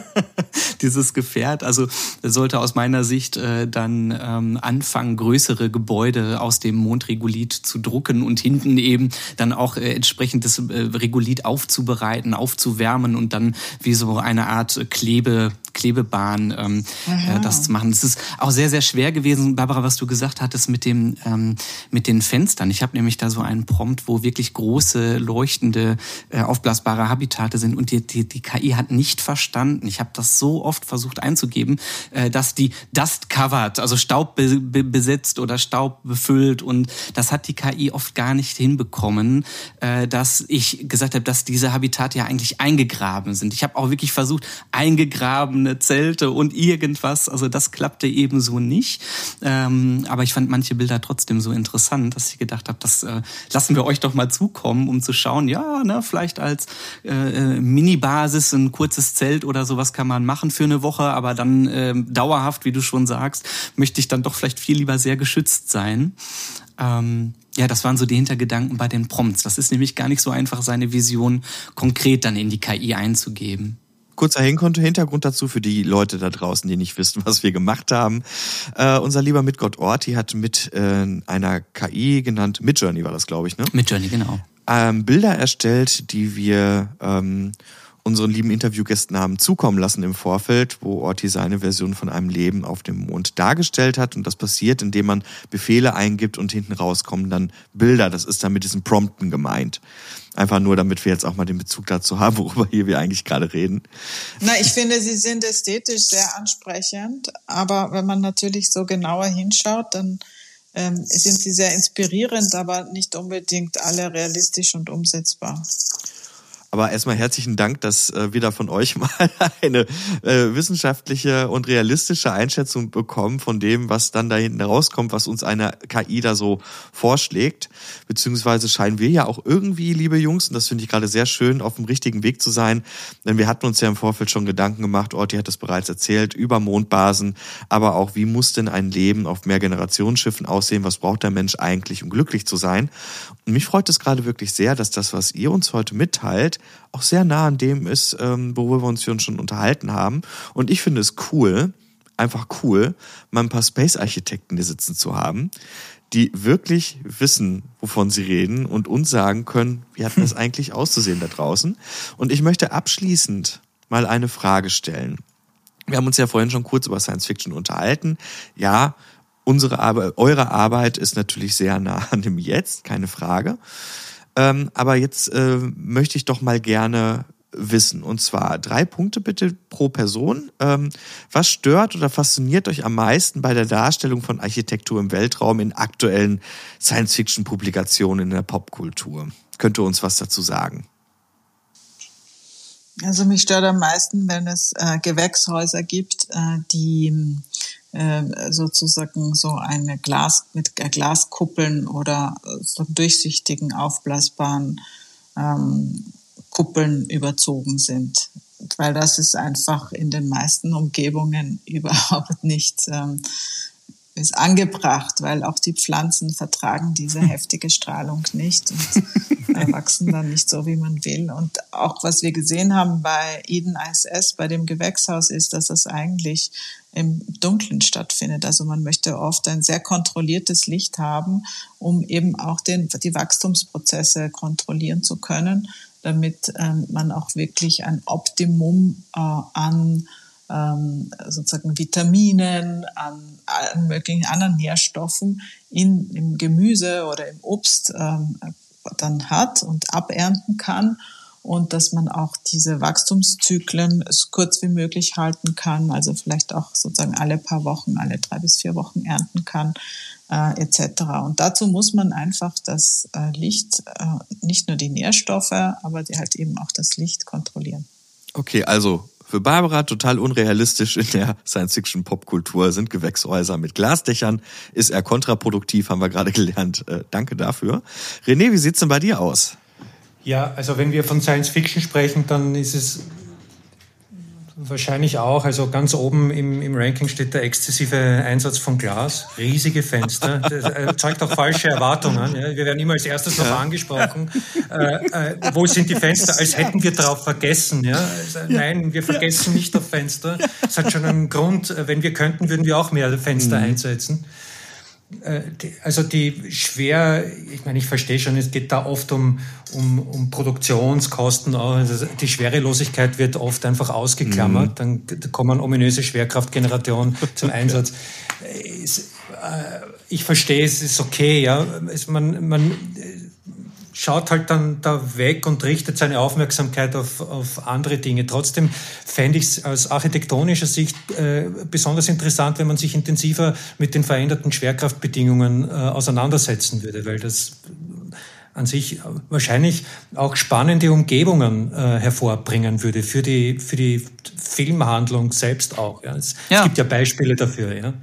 Dieses Gefährt. Also sollte aus meiner Sicht äh, dann ähm, anfangen, größere Gebäude aus dem Mondregolith zu drucken und hinten eben dann auch äh, entsprechend das äh, Regolith aufzubereiten, aufzuwärmen und dann wie so eine Art Klebe, Klebebahn ähm, äh, das zu machen. Es ist auch sehr, sehr schwer gewesen, Barbara, was du gesagt hattest mit dem ähm, mit den Fenstern. Ich habe nämlich da so einen Prompt, wo wirklich große, leuchtende, äh, aufblasbare Habitate sind und die, die, die KI hat nicht verstanden. Ich habe das so oft versucht einzugeben, äh, dass die Dust covered, also Staub be be besetzt oder Staub befüllt und das hat die KI oft gar nicht hinbekommen, äh, dass ich gesagt habe, dass diese Habitate ja eigentlich eingegraben sind. Ich habe auch wirklich versucht, eingegraben keine Zelte und irgendwas. Also das klappte eben so nicht. Ähm, aber ich fand manche Bilder trotzdem so interessant, dass ich gedacht habe, das äh, lassen wir euch doch mal zukommen, um zu schauen, ja, ne, vielleicht als äh, äh Mini-Basis ein kurzes Zelt oder sowas kann man machen für eine Woche, aber dann äh, dauerhaft, wie du schon sagst, möchte ich dann doch vielleicht viel lieber sehr geschützt sein. Ähm, ja, das waren so die Hintergedanken bei den Prompts. Das ist nämlich gar nicht so einfach, seine Vision konkret dann in die KI einzugeben. Kurzer Hintergrund dazu für die Leute da draußen, die nicht wissen, was wir gemacht haben. Äh, unser lieber Mitgott Orti hat mit äh, einer KI genannt, Midjourney war das, glaube ich, ne? Midjourney, genau. Ähm, Bilder erstellt, die wir ähm, unseren lieben Interviewgästen haben zukommen lassen im Vorfeld, wo Orti seine Version von einem Leben auf dem Mond dargestellt hat. Und das passiert, indem man Befehle eingibt und hinten rauskommen dann Bilder. Das ist dann mit diesen Prompten gemeint. Einfach nur, damit wir jetzt auch mal den Bezug dazu haben, worüber hier wir eigentlich gerade reden. Na, ich finde, sie sind ästhetisch sehr ansprechend, aber wenn man natürlich so genauer hinschaut, dann ähm, sind sie sehr inspirierend, aber nicht unbedingt alle realistisch und umsetzbar. Aber erstmal herzlichen Dank, dass äh, wir da von euch mal eine äh, wissenschaftliche und realistische Einschätzung bekommen von dem, was dann da hinten rauskommt, was uns eine KI da so vorschlägt. Beziehungsweise scheinen wir ja auch irgendwie, liebe Jungs, und das finde ich gerade sehr schön, auf dem richtigen Weg zu sein. Denn wir hatten uns ja im Vorfeld schon Gedanken gemacht, Orti hat es bereits erzählt, über Mondbasen, aber auch, wie muss denn ein Leben auf Mehrgenerationsschiffen aussehen? Was braucht der Mensch eigentlich, um glücklich zu sein? Und mich freut es gerade wirklich sehr, dass das, was ihr uns heute mitteilt, auch sehr nah an dem ist, ähm, worüber wir uns hier schon unterhalten haben. Und ich finde es cool, einfach cool, mal ein paar Space-Architekten hier sitzen zu haben, die wirklich wissen, wovon sie reden und uns sagen können, wie hat das eigentlich auszusehen da draußen. Und ich möchte abschließend mal eine Frage stellen. Wir haben uns ja vorhin schon kurz über Science Fiction unterhalten. Ja, unsere Arbeit, eure Arbeit ist natürlich sehr nah an dem Jetzt, keine Frage. Ähm, aber jetzt äh, möchte ich doch mal gerne wissen. Und zwar drei Punkte bitte pro Person. Ähm, was stört oder fasziniert euch am meisten bei der Darstellung von Architektur im Weltraum in aktuellen Science-Fiction-Publikationen in der Popkultur? Könnt ihr uns was dazu sagen? Also mich stört am meisten, wenn es äh, Gewächshäuser gibt, äh, die äh, sozusagen so eine Glas mit Glaskuppeln oder so durchsichtigen, aufblasbaren ähm, Kuppeln überzogen sind. Weil das ist einfach in den meisten Umgebungen überhaupt nicht ähm, ist angebracht, weil auch die Pflanzen vertragen diese heftige Strahlung nicht und wachsen dann nicht so, wie man will. Und auch was wir gesehen haben bei Eden ISS, bei dem Gewächshaus, ist, dass das eigentlich im Dunkeln stattfindet. Also man möchte oft ein sehr kontrolliertes Licht haben, um eben auch den, die Wachstumsprozesse kontrollieren zu können, damit ähm, man auch wirklich ein Optimum äh, an ähm, sozusagen Vitaminen, an allen möglichen anderen Nährstoffen in, im Gemüse oder im Obst ähm, dann hat und abernten kann und dass man auch diese Wachstumszyklen so kurz wie möglich halten kann, also vielleicht auch sozusagen alle paar Wochen, alle drei bis vier Wochen ernten kann, äh, etc. Und dazu muss man einfach das äh, Licht, äh, nicht nur die Nährstoffe, aber die halt eben auch das Licht kontrollieren. Okay, also für Barbara total unrealistisch in der Science-Fiction-Popkultur sind Gewächshäuser mit Glasdächern. Ist er kontraproduktiv, haben wir gerade gelernt. Äh, danke dafür. René, wie sieht's denn bei dir aus? Ja, also wenn wir von Science Fiction sprechen, dann ist es Wahrscheinlich auch. Also ganz oben im, im Ranking steht der exzessive Einsatz von Glas, riesige Fenster. Das erzeugt auch falsche Erwartungen. Ja. Wir werden immer als erstes darauf angesprochen. Äh, äh, wo sind die Fenster? Als hätten wir darauf vergessen. Ja. Also, nein, wir vergessen nicht auf Fenster. Es hat schon einen Grund. Wenn wir könnten, würden wir auch mehr Fenster mhm. einsetzen. Äh, also die schwer, ich meine, ich verstehe schon, es geht da oft um, um, um Produktionskosten. Also die Schwerelosigkeit wird oft einfach ausgeklammert. Mhm. Dann kommen ominöse Schwerkraftgenerationen zum Einsatz. Es, äh, ich verstehe, es ist okay, ja. Es, man, man, schaut halt dann da weg und richtet seine Aufmerksamkeit auf, auf andere Dinge. Trotzdem fände ich es aus architektonischer Sicht äh, besonders interessant, wenn man sich intensiver mit den veränderten Schwerkraftbedingungen äh, auseinandersetzen würde, weil das an sich wahrscheinlich auch spannende Umgebungen äh, hervorbringen würde für die, für die Filmhandlung selbst auch. Ja. Es, ja. es gibt ja Beispiele dafür. Ja.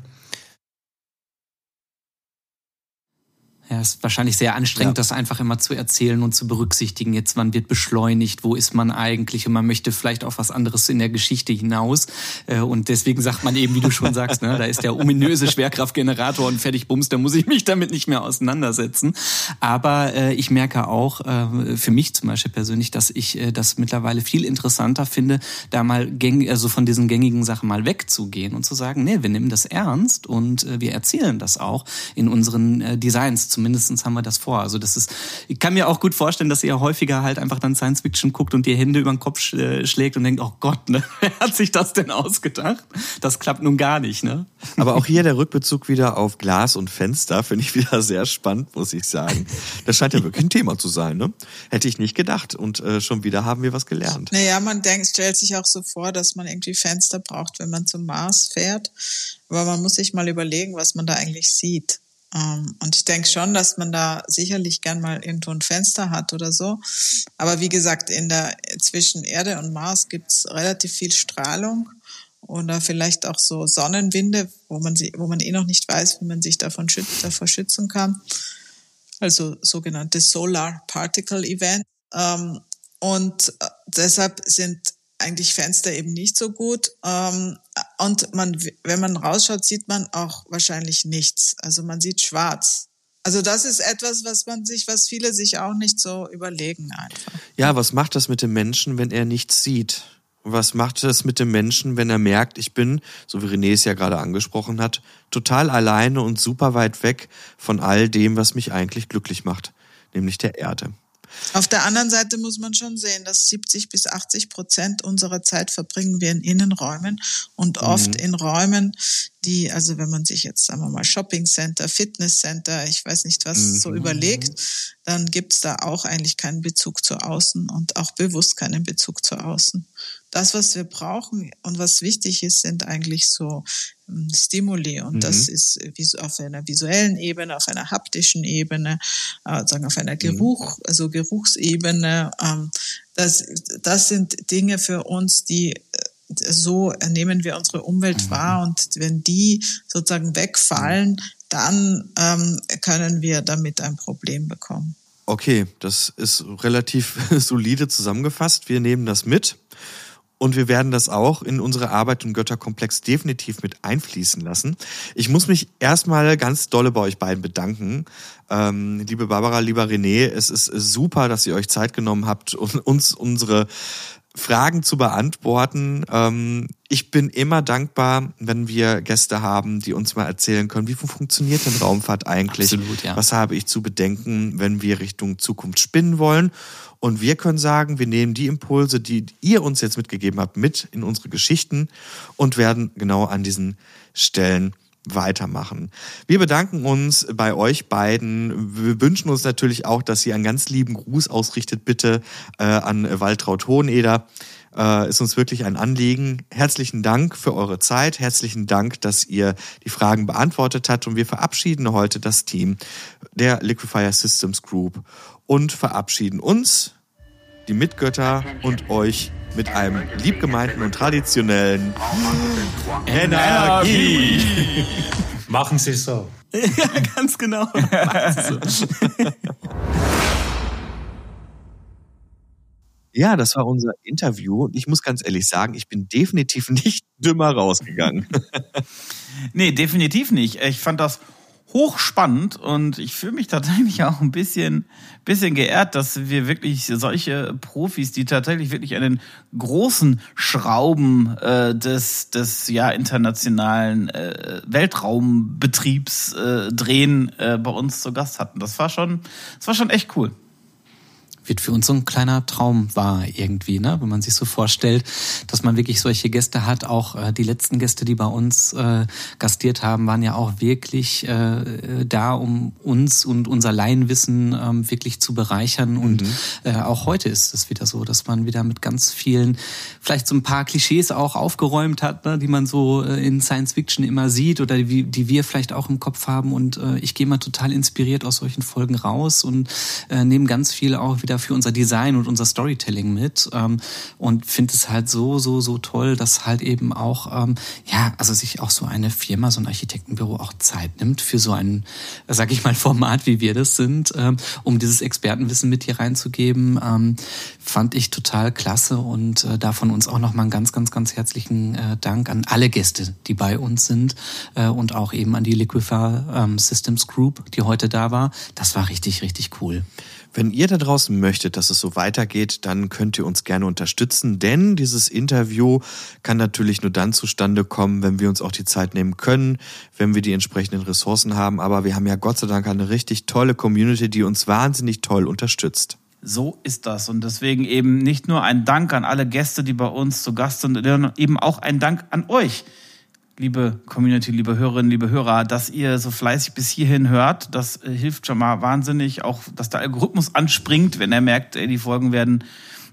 Ja, es ist wahrscheinlich sehr anstrengend, ja. das einfach immer zu erzählen und zu berücksichtigen. Jetzt, wann wird beschleunigt, wo ist man eigentlich und man möchte vielleicht auch was anderes in der Geschichte hinaus. Äh, und deswegen sagt man eben, wie du schon sagst, ne, da ist der ominöse Schwerkraftgenerator und fertig bums, da muss ich mich damit nicht mehr auseinandersetzen. Aber äh, ich merke auch, äh, für mich zum Beispiel persönlich, dass ich äh, das mittlerweile viel interessanter finde, da mal gäng also von diesen gängigen Sachen mal wegzugehen und zu sagen, nee, wir nehmen das ernst und äh, wir erzählen das auch in unseren äh, Designs Zumindest haben wir das vor. Also das ist, ich kann mir auch gut vorstellen, dass ihr häufiger halt einfach dann Science Fiction guckt und die Hände über den Kopf äh, schlägt und denkt, oh Gott, ne? wer hat sich das denn ausgedacht? Das klappt nun gar nicht, ne? Aber auch hier der Rückbezug wieder auf Glas und Fenster finde ich wieder sehr spannend, muss ich sagen. Das scheint ja wirklich ein Thema zu sein, ne? Hätte ich nicht gedacht und äh, schon wieder haben wir was gelernt. Naja, man denkt, stellt sich auch so vor, dass man irgendwie Fenster braucht, wenn man zum Mars fährt. Aber man muss sich mal überlegen, was man da eigentlich sieht. Ähm, und ich denke schon, dass man da sicherlich gern mal irgendwo ein Fenster hat oder so. Aber wie gesagt, in der zwischen Erde und Mars gibt's relativ viel Strahlung oder vielleicht auch so Sonnenwinde, wo man sie, wo man eh noch nicht weiß, wie man sich davon schüt davor schützen kann. Also sogenannte Solar Particle Event. Ähm, und äh, deshalb sind eigentlich Fenster eben nicht so gut. Und man, wenn man rausschaut, sieht man auch wahrscheinlich nichts. Also man sieht schwarz. Also das ist etwas, was man sich, was viele sich auch nicht so überlegen einfach. Ja, was macht das mit dem Menschen, wenn er nichts sieht? Was macht das mit dem Menschen, wenn er merkt, ich bin, so wie René es ja gerade angesprochen hat, total alleine und super weit weg von all dem, was mich eigentlich glücklich macht, nämlich der Erde? Auf der anderen Seite muss man schon sehen, dass 70 bis 80 Prozent unserer Zeit verbringen wir in Innenräumen und oft mhm. in Räumen, die, also wenn man sich jetzt, sagen wir mal, Shopping Center, Fitness Center, ich weiß nicht was mhm. so überlegt, dann gibt's da auch eigentlich keinen Bezug zu außen und auch bewusst keinen Bezug zu außen. Das, was wir brauchen und was wichtig ist, sind eigentlich so ähm, Stimuli. Und mhm. das ist auf einer visuellen Ebene, auf einer haptischen Ebene, äh, sagen auf einer mhm. Geruch, also Geruchsebene. Ähm, das, das sind Dinge für uns, die so nehmen wir unsere Umwelt mhm. wahr und wenn die sozusagen wegfallen, dann ähm, können wir damit ein Problem bekommen. Okay, das ist relativ solide zusammengefasst. Wir nehmen das mit und wir werden das auch in unsere Arbeit im Götterkomplex definitiv mit einfließen lassen. Ich muss mich erstmal ganz dolle bei euch beiden bedanken. Ähm, liebe Barbara, lieber René, es ist super, dass ihr euch Zeit genommen habt und uns unsere Fragen zu beantworten. Ähm, ich bin immer dankbar, wenn wir Gäste haben, die uns mal erzählen können, wie funktioniert denn Raumfahrt eigentlich? Absolut, ja. Was habe ich zu bedenken, wenn wir Richtung Zukunft spinnen wollen? Und wir können sagen, wir nehmen die Impulse, die ihr uns jetzt mitgegeben habt, mit in unsere Geschichten und werden genau an diesen Stellen weitermachen. Wir bedanken uns bei euch beiden. Wir wünschen uns natürlich auch, dass ihr einen ganz lieben Gruß ausrichtet, bitte äh, an Waltraud Hoheneder. Äh, ist uns wirklich ein Anliegen. Herzlichen Dank für eure Zeit. Herzlichen Dank, dass ihr die Fragen beantwortet habt. Und wir verabschieden heute das Team der Liquifier Systems Group und verabschieden uns, die Mitgötter und euch mit einem liebgemeinten und traditionellen Energie. Machen Sie so. ja, ganz genau. So. Ja, das war unser Interview und ich muss ganz ehrlich sagen, ich bin definitiv nicht dümmer rausgegangen. nee, definitiv nicht. Ich fand das hochspannend und ich fühle mich tatsächlich auch ein bisschen, bisschen geehrt, dass wir wirklich solche Profis, die tatsächlich wirklich an den großen Schrauben äh, des, des ja internationalen äh, Weltraumbetriebs äh, drehen, äh, bei uns zu Gast hatten. Das war schon, das war schon echt cool wird für uns so ein kleiner Traum wahr irgendwie, ne? wenn man sich so vorstellt, dass man wirklich solche Gäste hat. Auch äh, die letzten Gäste, die bei uns äh, gastiert haben, waren ja auch wirklich äh, da, um uns und unser Laienwissen ähm, wirklich zu bereichern. Und mhm. äh, auch heute ist es wieder so, dass man wieder mit ganz vielen, vielleicht so ein paar Klischees auch aufgeräumt hat, ne? die man so äh, in Science Fiction immer sieht oder die, die wir vielleicht auch im Kopf haben. Und äh, ich gehe mal total inspiriert aus solchen Folgen raus und äh, nehme ganz viel auch wieder da für unser Design und unser Storytelling mit ähm, und finde es halt so, so, so toll, dass halt eben auch, ähm, ja, also sich auch so eine Firma, so ein Architektenbüro auch Zeit nimmt für so ein, sag ich mal, Format, wie wir das sind, ähm, um dieses Expertenwissen mit hier reinzugeben, ähm, fand ich total klasse und äh, davon uns auch nochmal einen ganz, ganz, ganz herzlichen äh, Dank an alle Gäste, die bei uns sind äh, und auch eben an die Liquify ähm, Systems Group, die heute da war. Das war richtig, richtig cool. Wenn ihr da draußen möchtet, dass es so weitergeht, dann könnt ihr uns gerne unterstützen, denn dieses Interview kann natürlich nur dann zustande kommen, wenn wir uns auch die Zeit nehmen können, wenn wir die entsprechenden Ressourcen haben. Aber wir haben ja Gott sei Dank eine richtig tolle Community, die uns wahnsinnig toll unterstützt. So ist das. Und deswegen eben nicht nur ein Dank an alle Gäste, die bei uns zu Gast sind, sondern eben auch ein Dank an euch, liebe Community, liebe Hörerinnen, liebe Hörer, dass ihr so fleißig bis hierhin hört. Das äh, hilft schon mal wahnsinnig. Auch, dass der Algorithmus anspringt, wenn er merkt, ey, die Folgen werden,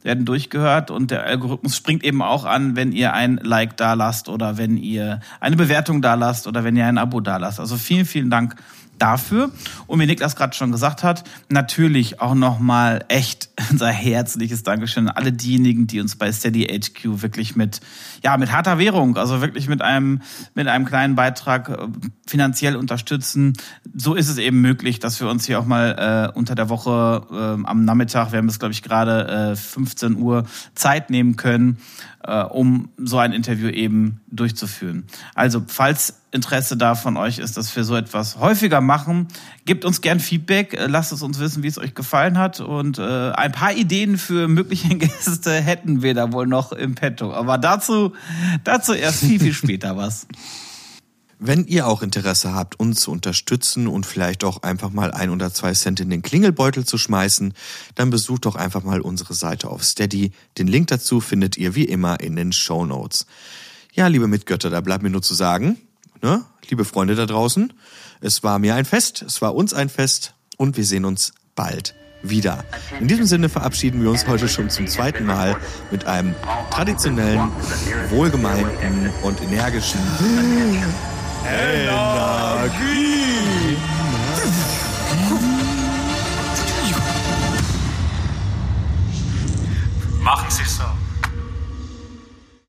werden durchgehört. Und der Algorithmus springt eben auch an, wenn ihr ein Like da lasst oder wenn ihr eine Bewertung da lasst oder wenn ihr ein Abo da lasst. Also vielen, vielen Dank dafür. Und wie Niklas gerade schon gesagt hat, natürlich auch nochmal echt unser herzliches Dankeschön an alle diejenigen, die uns bei Steady HQ wirklich mit, ja, mit harter Währung, also wirklich mit einem, mit einem kleinen Beitrag äh, finanziell unterstützen. So ist es eben möglich, dass wir uns hier auch mal äh, unter der Woche äh, am Nachmittag, wir haben es glaube ich gerade äh, 15 Uhr Zeit nehmen können, äh, um so ein Interview eben durchzuführen. Also, falls Interesse da von euch ist, dass wir so etwas häufiger machen, gebt uns gern Feedback, äh, lasst es uns wissen, wie es euch gefallen hat und äh, ein paar Ideen für mögliche Gäste hätten wir da wohl noch im Petto. Aber dazu, dazu erst viel, viel später was. Wenn ihr auch Interesse habt, uns zu unterstützen und vielleicht auch einfach mal ein oder zwei Cent in den Klingelbeutel zu schmeißen, dann besucht doch einfach mal unsere Seite auf Steady. Den Link dazu findet ihr wie immer in den Show Notes. Ja, liebe Mitgötter, da bleibt mir nur zu sagen, ne, liebe Freunde da draußen, es war mir ein Fest, es war uns ein Fest und wir sehen uns bald wieder. In diesem Sinne verabschieden wir uns heute schon zum zweiten Mal mit einem traditionellen, wohlgemeinten und energischen Energie. Machen Sie so.